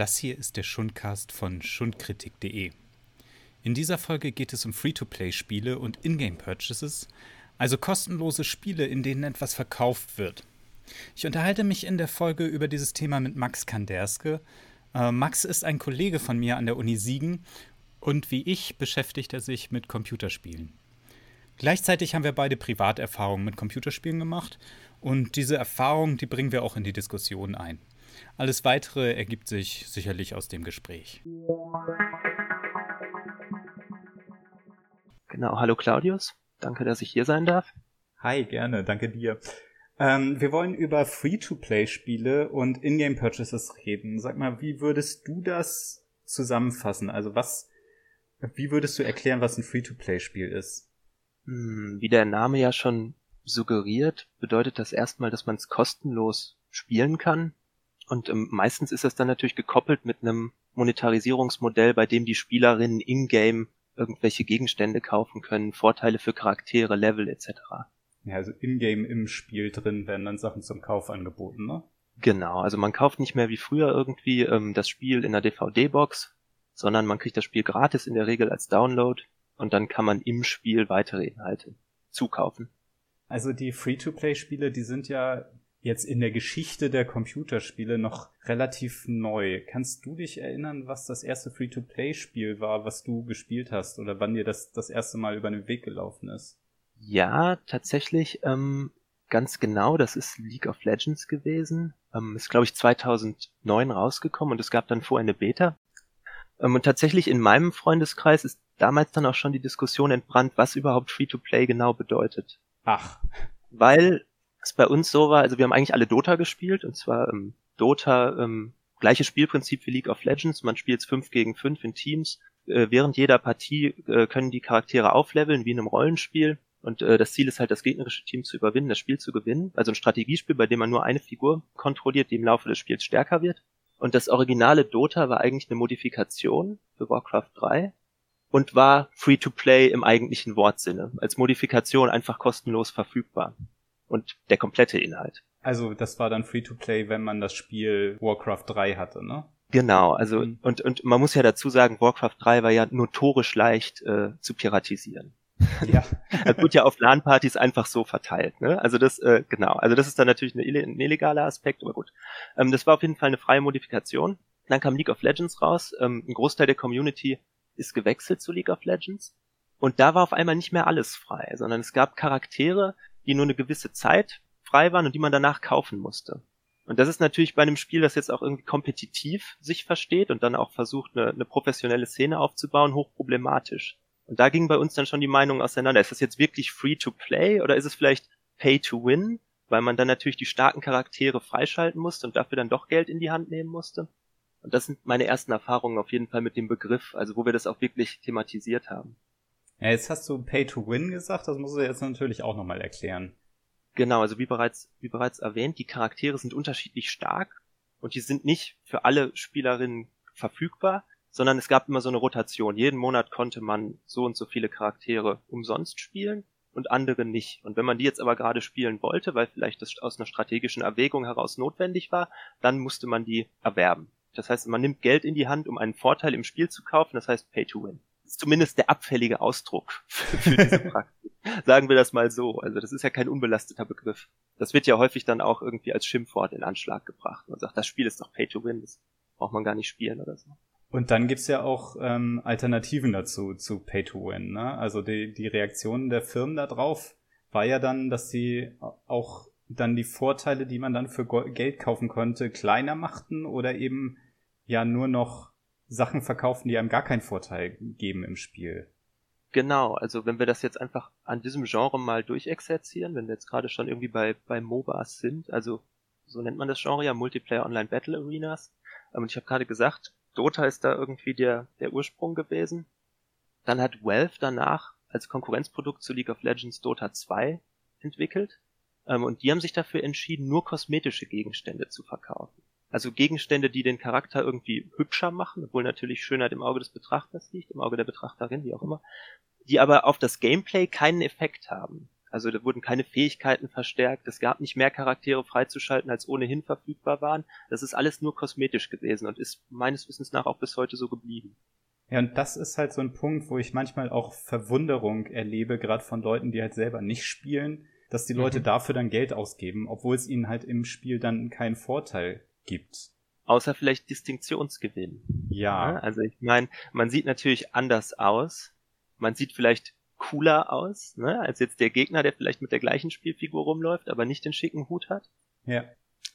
Das hier ist der Schundcast von schundkritik.de. In dieser Folge geht es um Free-to-Play-Spiele und Ingame-Purchases, also kostenlose Spiele, in denen etwas verkauft wird. Ich unterhalte mich in der Folge über dieses Thema mit Max Kanderske. Äh, Max ist ein Kollege von mir an der Uni Siegen und wie ich beschäftigt er sich mit Computerspielen. Gleichzeitig haben wir beide Privaterfahrungen mit Computerspielen gemacht und diese Erfahrungen, die bringen wir auch in die Diskussion ein. Alles weitere ergibt sich sicherlich aus dem Gespräch. Genau, hallo Claudius. Danke, dass ich hier sein darf. Hi, gerne, danke dir. Ähm, wir wollen über Free-to-Play-Spiele und Ingame-Purchases reden. Sag mal, wie würdest du das zusammenfassen? Also was, wie würdest du erklären, was ein Free-to-Play-Spiel ist? Hm, wie der Name ja schon suggeriert, bedeutet das erstmal, dass man es kostenlos spielen kann. Und ähm, meistens ist das dann natürlich gekoppelt mit einem Monetarisierungsmodell, bei dem die Spielerinnen in-game irgendwelche Gegenstände kaufen können, Vorteile für Charaktere, Level etc. Ja, also in-game im Spiel drin werden dann Sachen zum Kauf angeboten, ne? Genau, also man kauft nicht mehr wie früher irgendwie ähm, das Spiel in der DVD-Box, sondern man kriegt das Spiel gratis in der Regel als Download und dann kann man im Spiel weitere Inhalte zukaufen. Also die Free-to-Play-Spiele, die sind ja jetzt in der Geschichte der Computerspiele noch relativ neu. Kannst du dich erinnern, was das erste Free-to-Play-Spiel war, was du gespielt hast oder wann dir das das erste Mal über den Weg gelaufen ist? Ja, tatsächlich ähm, ganz genau. Das ist League of Legends gewesen. Ähm, ist glaube ich 2009 rausgekommen und es gab dann vorher eine Beta. Ähm, und tatsächlich in meinem Freundeskreis ist damals dann auch schon die Diskussion entbrannt, was überhaupt Free-to-Play genau bedeutet. Ach. Weil es bei uns so war, also wir haben eigentlich alle Dota gespielt, und zwar ähm, Dota, ähm, gleiches Spielprinzip wie League of Legends, man spielt 5 gegen 5 in Teams. Äh, während jeder Partie äh, können die Charaktere aufleveln, wie in einem Rollenspiel. Und äh, das Ziel ist halt, das gegnerische Team zu überwinden, das Spiel zu gewinnen. Also ein Strategiespiel, bei dem man nur eine Figur kontrolliert, die im Laufe des Spiels stärker wird. Und das originale Dota war eigentlich eine Modifikation für Warcraft 3 und war Free-to-Play im eigentlichen Wortsinne. Als Modifikation einfach kostenlos verfügbar. Und der komplette Inhalt. Also das war dann Free-to-Play, wenn man das Spiel Warcraft 3 hatte, ne? Genau, also mhm. und, und man muss ja dazu sagen, Warcraft 3 war ja notorisch leicht äh, zu piratisieren. Ja. das wird ja auf LAN-Partys einfach so verteilt. Ne? Also das, äh, genau, also das ist dann natürlich ein illegaler Aspekt, aber gut. Ähm, das war auf jeden Fall eine freie Modifikation. Dann kam League of Legends raus. Ähm, ein Großteil der Community ist gewechselt zu League of Legends. Und da war auf einmal nicht mehr alles frei, sondern es gab Charaktere, die nur eine gewisse Zeit frei waren und die man danach kaufen musste. Und das ist natürlich bei einem Spiel, das jetzt auch irgendwie kompetitiv sich versteht und dann auch versucht, eine, eine professionelle Szene aufzubauen, hochproblematisch. Und da ging bei uns dann schon die Meinung auseinander. Ist das jetzt wirklich free to play oder ist es vielleicht pay to win? Weil man dann natürlich die starken Charaktere freischalten musste und dafür dann doch Geld in die Hand nehmen musste. Und das sind meine ersten Erfahrungen auf jeden Fall mit dem Begriff, also wo wir das auch wirklich thematisiert haben. Ja, jetzt hast du Pay to Win gesagt, das musst du jetzt natürlich auch nochmal erklären. Genau, also wie bereits, wie bereits erwähnt, die Charaktere sind unterschiedlich stark und die sind nicht für alle Spielerinnen verfügbar, sondern es gab immer so eine Rotation. Jeden Monat konnte man so und so viele Charaktere umsonst spielen und andere nicht. Und wenn man die jetzt aber gerade spielen wollte, weil vielleicht das aus einer strategischen Erwägung heraus notwendig war, dann musste man die erwerben. Das heißt, man nimmt Geld in die Hand, um einen Vorteil im Spiel zu kaufen, das heißt Pay to Win. Ist zumindest der abfällige Ausdruck für diese Praxis. Sagen wir das mal so. Also das ist ja kein unbelasteter Begriff. Das wird ja häufig dann auch irgendwie als Schimpfwort in Anschlag gebracht. Man sagt, das Spiel ist doch Pay to Win, das braucht man gar nicht spielen oder so. Und dann gibt's ja auch ähm, Alternativen dazu, zu Pay to Win. Ne? Also die, die Reaktion der Firmen da drauf war ja dann, dass sie auch dann die Vorteile, die man dann für Geld kaufen konnte, kleiner machten oder eben ja nur noch Sachen verkaufen, die einem gar keinen Vorteil geben im Spiel. Genau, also wenn wir das jetzt einfach an diesem Genre mal durchexerzieren, wenn wir jetzt gerade schon irgendwie bei, bei MOBAs sind, also so nennt man das Genre ja Multiplayer Online Battle Arenas. Und ich habe gerade gesagt, Dota ist da irgendwie der, der Ursprung gewesen. Dann hat Valve danach als Konkurrenzprodukt zu League of Legends Dota 2 entwickelt. Ähm, und die haben sich dafür entschieden, nur kosmetische Gegenstände zu verkaufen. Also Gegenstände, die den Charakter irgendwie hübscher machen, obwohl natürlich Schönheit im Auge des Betrachters liegt, im Auge der Betrachterin, wie auch immer, die aber auf das Gameplay keinen Effekt haben. Also da wurden keine Fähigkeiten verstärkt, es gab nicht mehr Charaktere freizuschalten, als ohnehin verfügbar waren. Das ist alles nur kosmetisch gewesen und ist meines Wissens nach auch bis heute so geblieben. Ja, und das ist halt so ein Punkt, wo ich manchmal auch Verwunderung erlebe, gerade von Leuten, die halt selber nicht spielen, dass die Leute mhm. dafür dann Geld ausgeben, obwohl es ihnen halt im Spiel dann keinen Vorteil gibt. Außer vielleicht Distinktionsgewinn. Ja. Also ich meine, man sieht natürlich anders aus. Man sieht vielleicht cooler aus, ne, als jetzt der Gegner, der vielleicht mit der gleichen Spielfigur rumläuft, aber nicht den schicken Hut hat. Ja.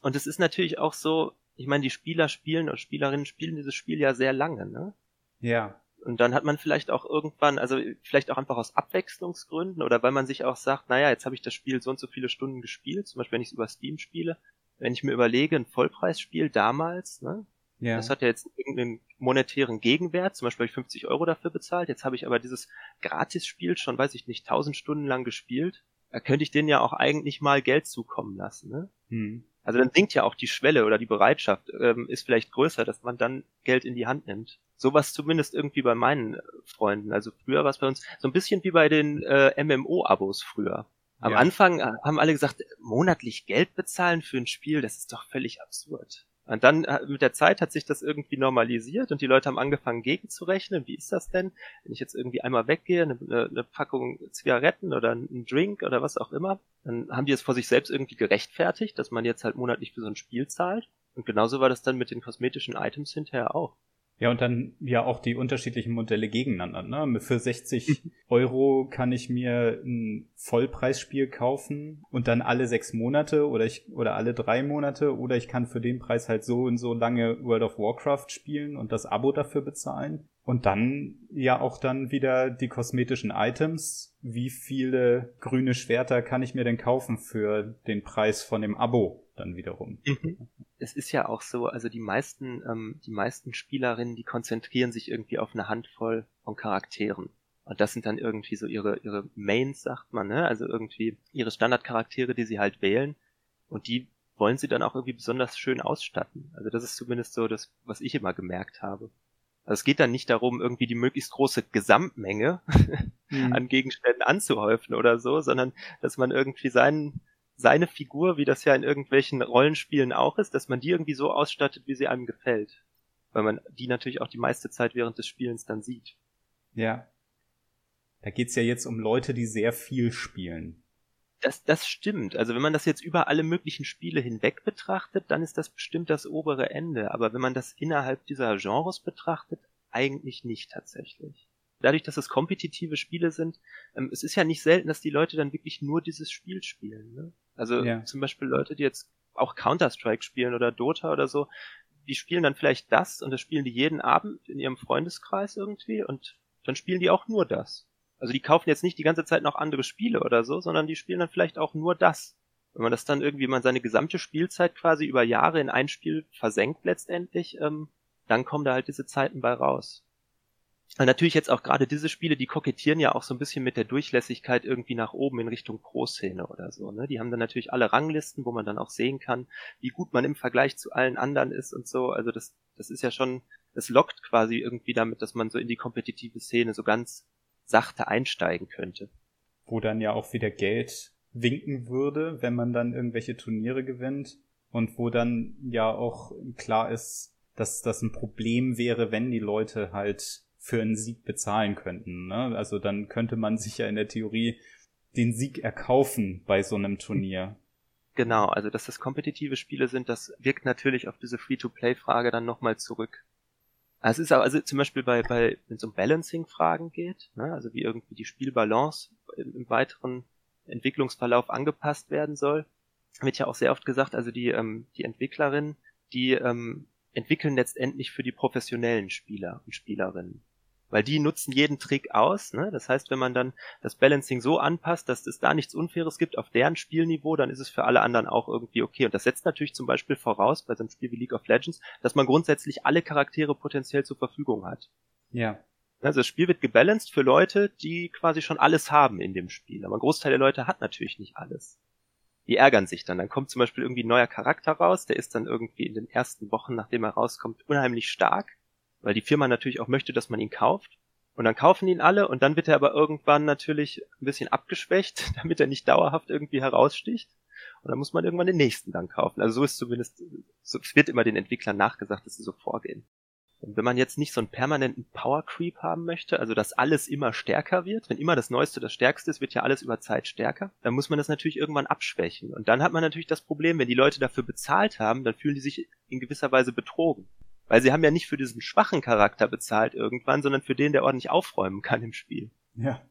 Und es ist natürlich auch so, ich meine, die Spieler spielen und Spielerinnen spielen dieses Spiel ja sehr lange, ne? Ja. Und dann hat man vielleicht auch irgendwann, also vielleicht auch einfach aus Abwechslungsgründen oder weil man sich auch sagt, naja, jetzt habe ich das Spiel so und so viele Stunden gespielt, zum Beispiel wenn ich es über Steam spiele, wenn ich mir überlege, ein Vollpreisspiel damals, ne, ja. das hat ja jetzt irgendeinen monetären Gegenwert, zum Beispiel habe ich 50 Euro dafür bezahlt, jetzt habe ich aber dieses Gratisspiel schon, weiß ich nicht, 1000 Stunden lang gespielt, da könnte ich denen ja auch eigentlich mal Geld zukommen lassen, ne? Hm. Also dann sinkt ja auch die Schwelle oder die Bereitschaft, ähm, ist vielleicht größer, dass man dann Geld in die Hand nimmt. Sowas zumindest irgendwie bei meinen Freunden. Also früher war es bei uns so ein bisschen wie bei den äh, MMO-Abos früher. Am ja. Anfang äh, haben alle gesagt, monatlich Geld bezahlen für ein Spiel, das ist doch völlig absurd. Und dann äh, mit der Zeit hat sich das irgendwie normalisiert und die Leute haben angefangen gegenzurechnen. Wie ist das denn, wenn ich jetzt irgendwie einmal weggehe, eine, eine Packung Zigaretten oder einen Drink oder was auch immer, dann haben die es vor sich selbst irgendwie gerechtfertigt, dass man jetzt halt monatlich für so ein Spiel zahlt. Und genauso war das dann mit den kosmetischen Items hinterher auch. Ja, und dann ja auch die unterschiedlichen Modelle gegeneinander. Ne? Für 60 Euro kann ich mir ein Vollpreisspiel kaufen und dann alle sechs Monate oder ich oder alle drei Monate oder ich kann für den Preis halt so und so lange World of Warcraft spielen und das Abo dafür bezahlen. Und dann ja auch dann wieder die kosmetischen Items. Wie viele grüne Schwerter kann ich mir denn kaufen für den Preis von dem Abo dann wiederum? Mhm. Es ist ja auch so, also die meisten, ähm, die meisten Spielerinnen, die konzentrieren sich irgendwie auf eine Handvoll von Charakteren. Und das sind dann irgendwie so ihre, ihre Mains, sagt man, ne? Also irgendwie ihre Standardcharaktere, die sie halt wählen. Und die wollen sie dann auch irgendwie besonders schön ausstatten. Also das ist zumindest so das, was ich immer gemerkt habe. Also es geht dann nicht darum, irgendwie die möglichst große Gesamtmenge mhm. an Gegenständen anzuhäufen oder so, sondern dass man irgendwie seinen, seine Figur, wie das ja in irgendwelchen Rollenspielen auch ist, dass man die irgendwie so ausstattet, wie sie einem gefällt. Weil man die natürlich auch die meiste Zeit während des Spielens dann sieht. Ja. Da geht's ja jetzt um Leute, die sehr viel spielen. Das, das stimmt. Also wenn man das jetzt über alle möglichen Spiele hinweg betrachtet, dann ist das bestimmt das obere Ende. Aber wenn man das innerhalb dieser Genres betrachtet, eigentlich nicht tatsächlich. Dadurch, dass es kompetitive Spiele sind, ähm, es ist ja nicht selten, dass die Leute dann wirklich nur dieses Spiel spielen. Ne? Also ja. zum Beispiel Leute, die jetzt auch Counter-Strike spielen oder Dota oder so, die spielen dann vielleicht das und das spielen die jeden Abend in ihrem Freundeskreis irgendwie und dann spielen die auch nur das. Also die kaufen jetzt nicht die ganze Zeit noch andere Spiele oder so, sondern die spielen dann vielleicht auch nur das. Wenn man das dann irgendwie man seine gesamte Spielzeit quasi über Jahre in ein Spiel versenkt letztendlich, ähm, dann kommen da halt diese Zeiten bei raus. Und natürlich jetzt auch gerade diese Spiele, die kokettieren ja auch so ein bisschen mit der Durchlässigkeit irgendwie nach oben in Richtung Pro-Szene oder so. Ne? Die haben dann natürlich alle Ranglisten, wo man dann auch sehen kann, wie gut man im Vergleich zu allen anderen ist und so. Also das, das ist ja schon, das lockt quasi irgendwie damit, dass man so in die kompetitive Szene so ganz sachte einsteigen könnte. Wo dann ja auch wieder Geld winken würde, wenn man dann irgendwelche Turniere gewinnt und wo dann ja auch klar ist, dass das ein Problem wäre, wenn die Leute halt für einen Sieg bezahlen könnten. Ne? Also dann könnte man sich ja in der Theorie den Sieg erkaufen bei so einem Turnier. Genau, also dass das kompetitive Spiele sind, das wirkt natürlich auf diese Free-to-Play-Frage dann nochmal zurück. Also es ist auch, also zum Beispiel bei, bei wenn es um Balancing-Fragen geht, ne, also wie irgendwie die Spielbalance im, im, weiteren Entwicklungsverlauf angepasst werden soll, wird ja auch sehr oft gesagt, also die, ähm, die Entwicklerinnen, die ähm, entwickeln letztendlich für die professionellen Spieler und Spielerinnen weil die nutzen jeden Trick aus. Ne? Das heißt, wenn man dann das Balancing so anpasst, dass es da nichts Unfaires gibt auf deren Spielniveau, dann ist es für alle anderen auch irgendwie okay. Und das setzt natürlich zum Beispiel voraus bei so einem Spiel wie League of Legends, dass man grundsätzlich alle Charaktere potenziell zur Verfügung hat. Ja. Also das Spiel wird gebalanced für Leute, die quasi schon alles haben in dem Spiel. Aber ein Großteil der Leute hat natürlich nicht alles. Die ärgern sich dann. Dann kommt zum Beispiel irgendwie ein neuer Charakter raus, der ist dann irgendwie in den ersten Wochen, nachdem er rauskommt, unheimlich stark weil die Firma natürlich auch möchte, dass man ihn kauft. Und dann kaufen ihn alle und dann wird er aber irgendwann natürlich ein bisschen abgeschwächt, damit er nicht dauerhaft irgendwie heraussticht. Und dann muss man irgendwann den nächsten dann kaufen. Also so ist zumindest, so, es wird immer den Entwicklern nachgesagt, dass sie so vorgehen. Und wenn man jetzt nicht so einen permanenten Power Creep haben möchte, also dass alles immer stärker wird, wenn immer das Neueste das Stärkste ist, wird ja alles über Zeit stärker, dann muss man das natürlich irgendwann abschwächen. Und dann hat man natürlich das Problem, wenn die Leute dafür bezahlt haben, dann fühlen die sich in gewisser Weise betrogen. Weil sie haben ja nicht für diesen schwachen Charakter bezahlt irgendwann, sondern für den, der ordentlich aufräumen kann im Spiel. Ja.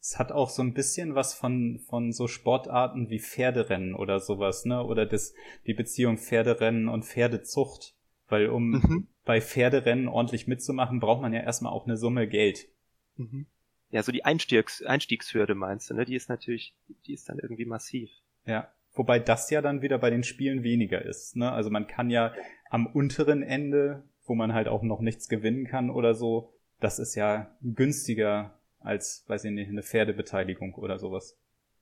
Es hat auch so ein bisschen was von, von so Sportarten wie Pferderennen oder sowas, ne? Oder das, die Beziehung Pferderennen und Pferdezucht. Weil um mhm. bei Pferderennen ordentlich mitzumachen, braucht man ja erstmal auch eine Summe Geld. Mhm. Ja, so die Einstiegs Einstiegshürde meinst du, ne? Die ist natürlich, die ist dann irgendwie massiv. Ja. Wobei das ja dann wieder bei den Spielen weniger ist, ne? Also man kann ja am unteren Ende, wo man halt auch noch nichts gewinnen kann oder so, das ist ja günstiger als, weiß ich nicht, eine Pferdebeteiligung oder sowas.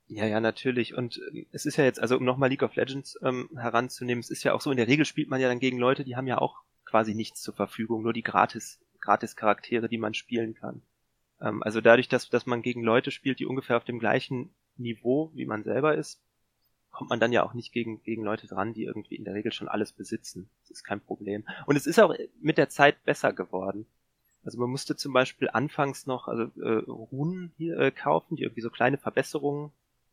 Ja, ja, natürlich. Und ähm, es ist ja jetzt, also um nochmal League of Legends ähm, heranzunehmen, es ist ja auch so, in der Regel spielt man ja dann gegen Leute, die haben ja auch quasi nichts zur Verfügung, nur die gratis, gratis Charaktere, die man spielen kann. Ähm, also dadurch, dass, dass man gegen Leute spielt, die ungefähr auf dem gleichen Niveau wie man selber ist, kommt man dann ja auch nicht gegen, gegen Leute dran, die irgendwie in der Regel schon alles besitzen. Das ist kein Problem. Und es ist auch mit der Zeit besser geworden. Also man musste zum Beispiel anfangs noch also, äh, Runen hier äh, kaufen, die irgendwie so kleine Verbesserungen,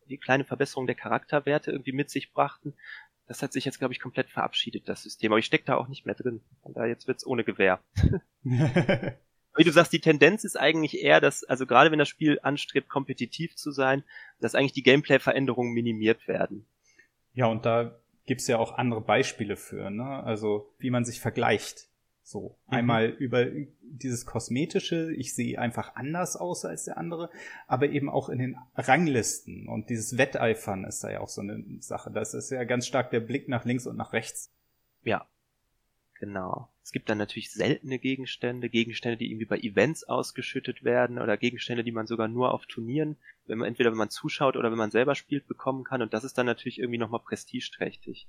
die kleine Verbesserung der Charakterwerte irgendwie mit sich brachten. Das hat sich jetzt, glaube ich, komplett verabschiedet, das System. Aber ich stecke da auch nicht mehr drin. Von daher jetzt wird's ohne Gewehr. Wie du sagst, die Tendenz ist eigentlich eher, dass, also gerade wenn das Spiel anstrebt, kompetitiv zu sein, dass eigentlich die Gameplay-Veränderungen minimiert werden. Ja, und da gibt's ja auch andere Beispiele für, ne? Also wie man sich vergleicht. So, mhm. einmal über dieses kosmetische, ich sehe einfach anders aus als der andere, aber eben auch in den Ranglisten und dieses Wetteifern ist da ja auch so eine Sache. Das ist ja ganz stark der Blick nach links und nach rechts. Ja, genau. Es gibt dann natürlich seltene Gegenstände, Gegenstände, die irgendwie bei Events ausgeschüttet werden oder Gegenstände, die man sogar nur auf Turnieren, wenn man entweder wenn man zuschaut oder wenn man selber spielt, bekommen kann und das ist dann natürlich irgendwie nochmal prestigeträchtig.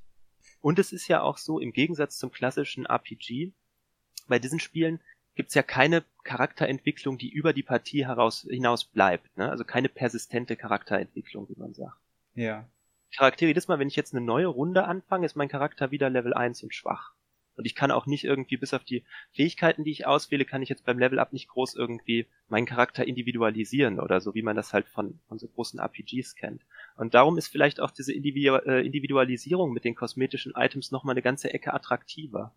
Und es ist ja auch so, im Gegensatz zum klassischen RPG, bei diesen Spielen gibt's ja keine Charakterentwicklung, die über die Partie heraus, hinaus bleibt. Ne? Also keine persistente Charakterentwicklung, wie man sagt. Ja. Charaktere, jedes Mal, wenn ich jetzt eine neue Runde anfange, ist mein Charakter wieder Level 1 und schwach. Und ich kann auch nicht irgendwie, bis auf die Fähigkeiten, die ich auswähle, kann ich jetzt beim Level Up nicht groß irgendwie meinen Charakter individualisieren oder so, wie man das halt von, von so großen RPGs kennt. Und darum ist vielleicht auch diese äh, Individualisierung mit den kosmetischen Items nochmal eine ganze Ecke attraktiver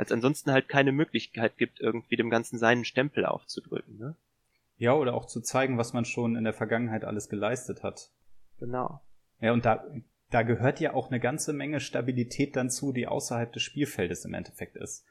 als ansonsten halt keine Möglichkeit gibt, irgendwie dem Ganzen seinen Stempel aufzudrücken. Ne? Ja, oder auch zu zeigen, was man schon in der Vergangenheit alles geleistet hat. Genau. Ja, und da, da gehört ja auch eine ganze Menge Stabilität dann zu, die außerhalb des Spielfeldes im Endeffekt ist.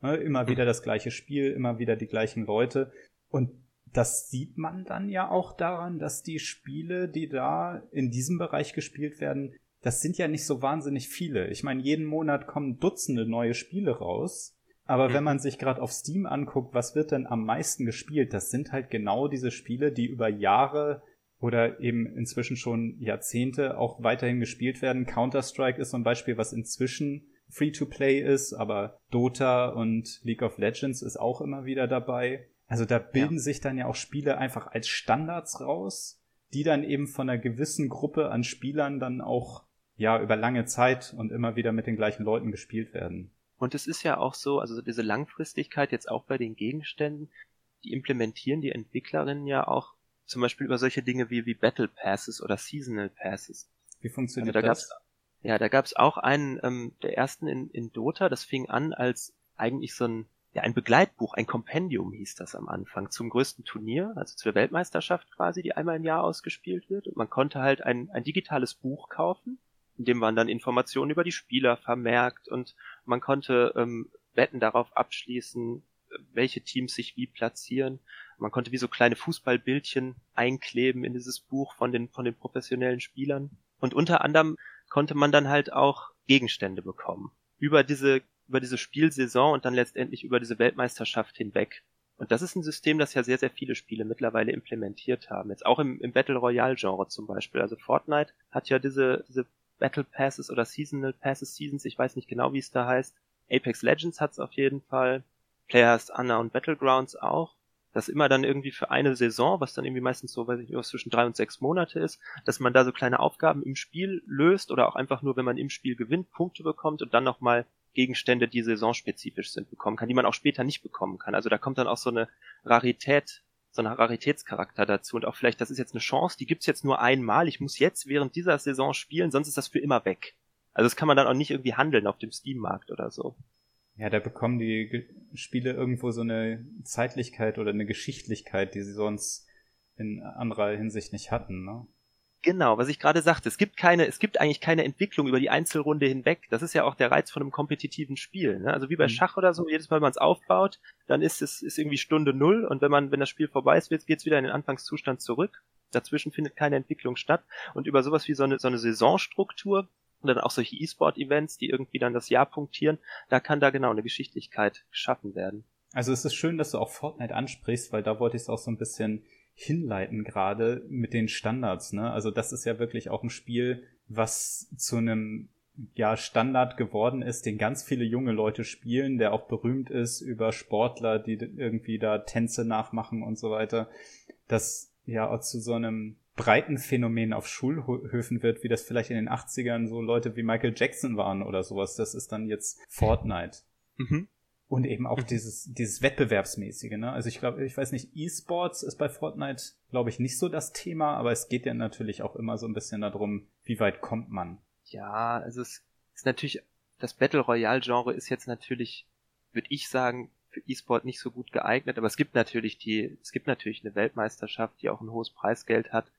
Ne, immer wieder das gleiche Spiel, immer wieder die gleichen Leute. Und das sieht man dann ja auch daran, dass die Spiele, die da in diesem Bereich gespielt werden, das sind ja nicht so wahnsinnig viele. Ich meine, jeden Monat kommen Dutzende neue Spiele raus. Aber wenn man sich gerade auf Steam anguckt, was wird denn am meisten gespielt? Das sind halt genau diese Spiele, die über Jahre oder eben inzwischen schon Jahrzehnte auch weiterhin gespielt werden. Counter-Strike ist so ein Beispiel, was inzwischen Free-to-Play ist, aber Dota und League of Legends ist auch immer wieder dabei. Also da bilden ja. sich dann ja auch Spiele einfach als Standards raus, die dann eben von einer gewissen Gruppe an Spielern dann auch ja über lange Zeit und immer wieder mit den gleichen Leuten gespielt werden. Und es ist ja auch so, also diese Langfristigkeit jetzt auch bei den Gegenständen, die implementieren die Entwicklerinnen ja auch zum Beispiel über solche Dinge wie, wie Battle Passes oder Seasonal Passes. Wie funktioniert also da das? Gab's, ja, da gab es auch einen ähm, der ersten in, in Dota, das fing an als eigentlich so ein ja, ein Begleitbuch, ein Kompendium hieß das am Anfang, zum größten Turnier, also zur Weltmeisterschaft quasi, die einmal im Jahr ausgespielt wird. Und man konnte halt ein, ein digitales Buch kaufen, in dem waren dann Informationen über die Spieler vermerkt und man konnte ähm, Wetten darauf abschließen, welche Teams sich wie platzieren. Man konnte wie so kleine Fußballbildchen einkleben in dieses Buch von den, von den professionellen Spielern. Und unter anderem konnte man dann halt auch Gegenstände bekommen. Über diese, über diese Spielsaison und dann letztendlich über diese Weltmeisterschaft hinweg. Und das ist ein System, das ja sehr, sehr viele Spiele mittlerweile implementiert haben. Jetzt auch im, im Battle Royale Genre zum Beispiel. Also Fortnite hat ja diese, diese Battle Passes oder Seasonal Passes, Seasons, ich weiß nicht genau, wie es da heißt. Apex Legends hat's auf jeden Fall. Players Anna und Battlegrounds auch. Dass immer dann irgendwie für eine Saison, was dann irgendwie meistens so, weiß ich nicht, was zwischen drei und sechs Monate ist, dass man da so kleine Aufgaben im Spiel löst oder auch einfach nur, wenn man im Spiel gewinnt, Punkte bekommt und dann nochmal Gegenstände, die saisonspezifisch sind, bekommen kann, die man auch später nicht bekommen kann. Also da kommt dann auch so eine Rarität, so ein Raritätscharakter dazu und auch vielleicht, das ist jetzt eine Chance, die gibt's jetzt nur einmal, ich muss jetzt während dieser Saison spielen, sonst ist das für immer weg. Also das kann man dann auch nicht irgendwie handeln auf dem Steam-Markt oder so. Ja, da bekommen die Spiele irgendwo so eine Zeitlichkeit oder eine Geschichtlichkeit, die sie sonst in anderer Hinsicht nicht hatten, ne? Genau, was ich gerade sagte, es gibt keine, es gibt eigentlich keine Entwicklung über die Einzelrunde hinweg. Das ist ja auch der Reiz von einem kompetitiven Spiel. Ne? Also wie bei mhm. Schach oder so, jedes Mal, wenn man es aufbaut, dann ist es ist irgendwie Stunde null und wenn man, wenn das Spiel vorbei ist, geht es wieder in den Anfangszustand zurück. Dazwischen findet keine Entwicklung statt. Und über sowas wie so eine, so eine Saisonstruktur und dann auch solche E-Sport-Events, die irgendwie dann das Jahr punktieren, da kann da genau eine Geschichtlichkeit geschaffen werden. Also es ist schön, dass du auch Fortnite ansprichst, weil da wollte ich es auch so ein bisschen hinleiten gerade mit den Standards. Ne? Also das ist ja wirklich auch ein Spiel, was zu einem ja Standard geworden ist, den ganz viele junge Leute spielen, der auch berühmt ist über Sportler, die irgendwie da Tänze nachmachen und so weiter. Das ja auch zu so einem breiten Phänomen auf Schulhöfen wird, wie das vielleicht in den 80ern so Leute wie Michael Jackson waren oder sowas. Das ist dann jetzt Fortnite. Mhm. Und eben auch mhm. dieses, dieses Wettbewerbsmäßige, ne? Also ich glaube, ich weiß nicht, E-Sports ist bei Fortnite, glaube ich, nicht so das Thema, aber es geht ja natürlich auch immer so ein bisschen darum, wie weit kommt man. Ja, also es ist natürlich, das Battle Royale Genre ist jetzt natürlich, würde ich sagen, für E-Sport nicht so gut geeignet, aber es gibt natürlich die, es gibt natürlich eine Weltmeisterschaft, die auch ein hohes Preisgeld hat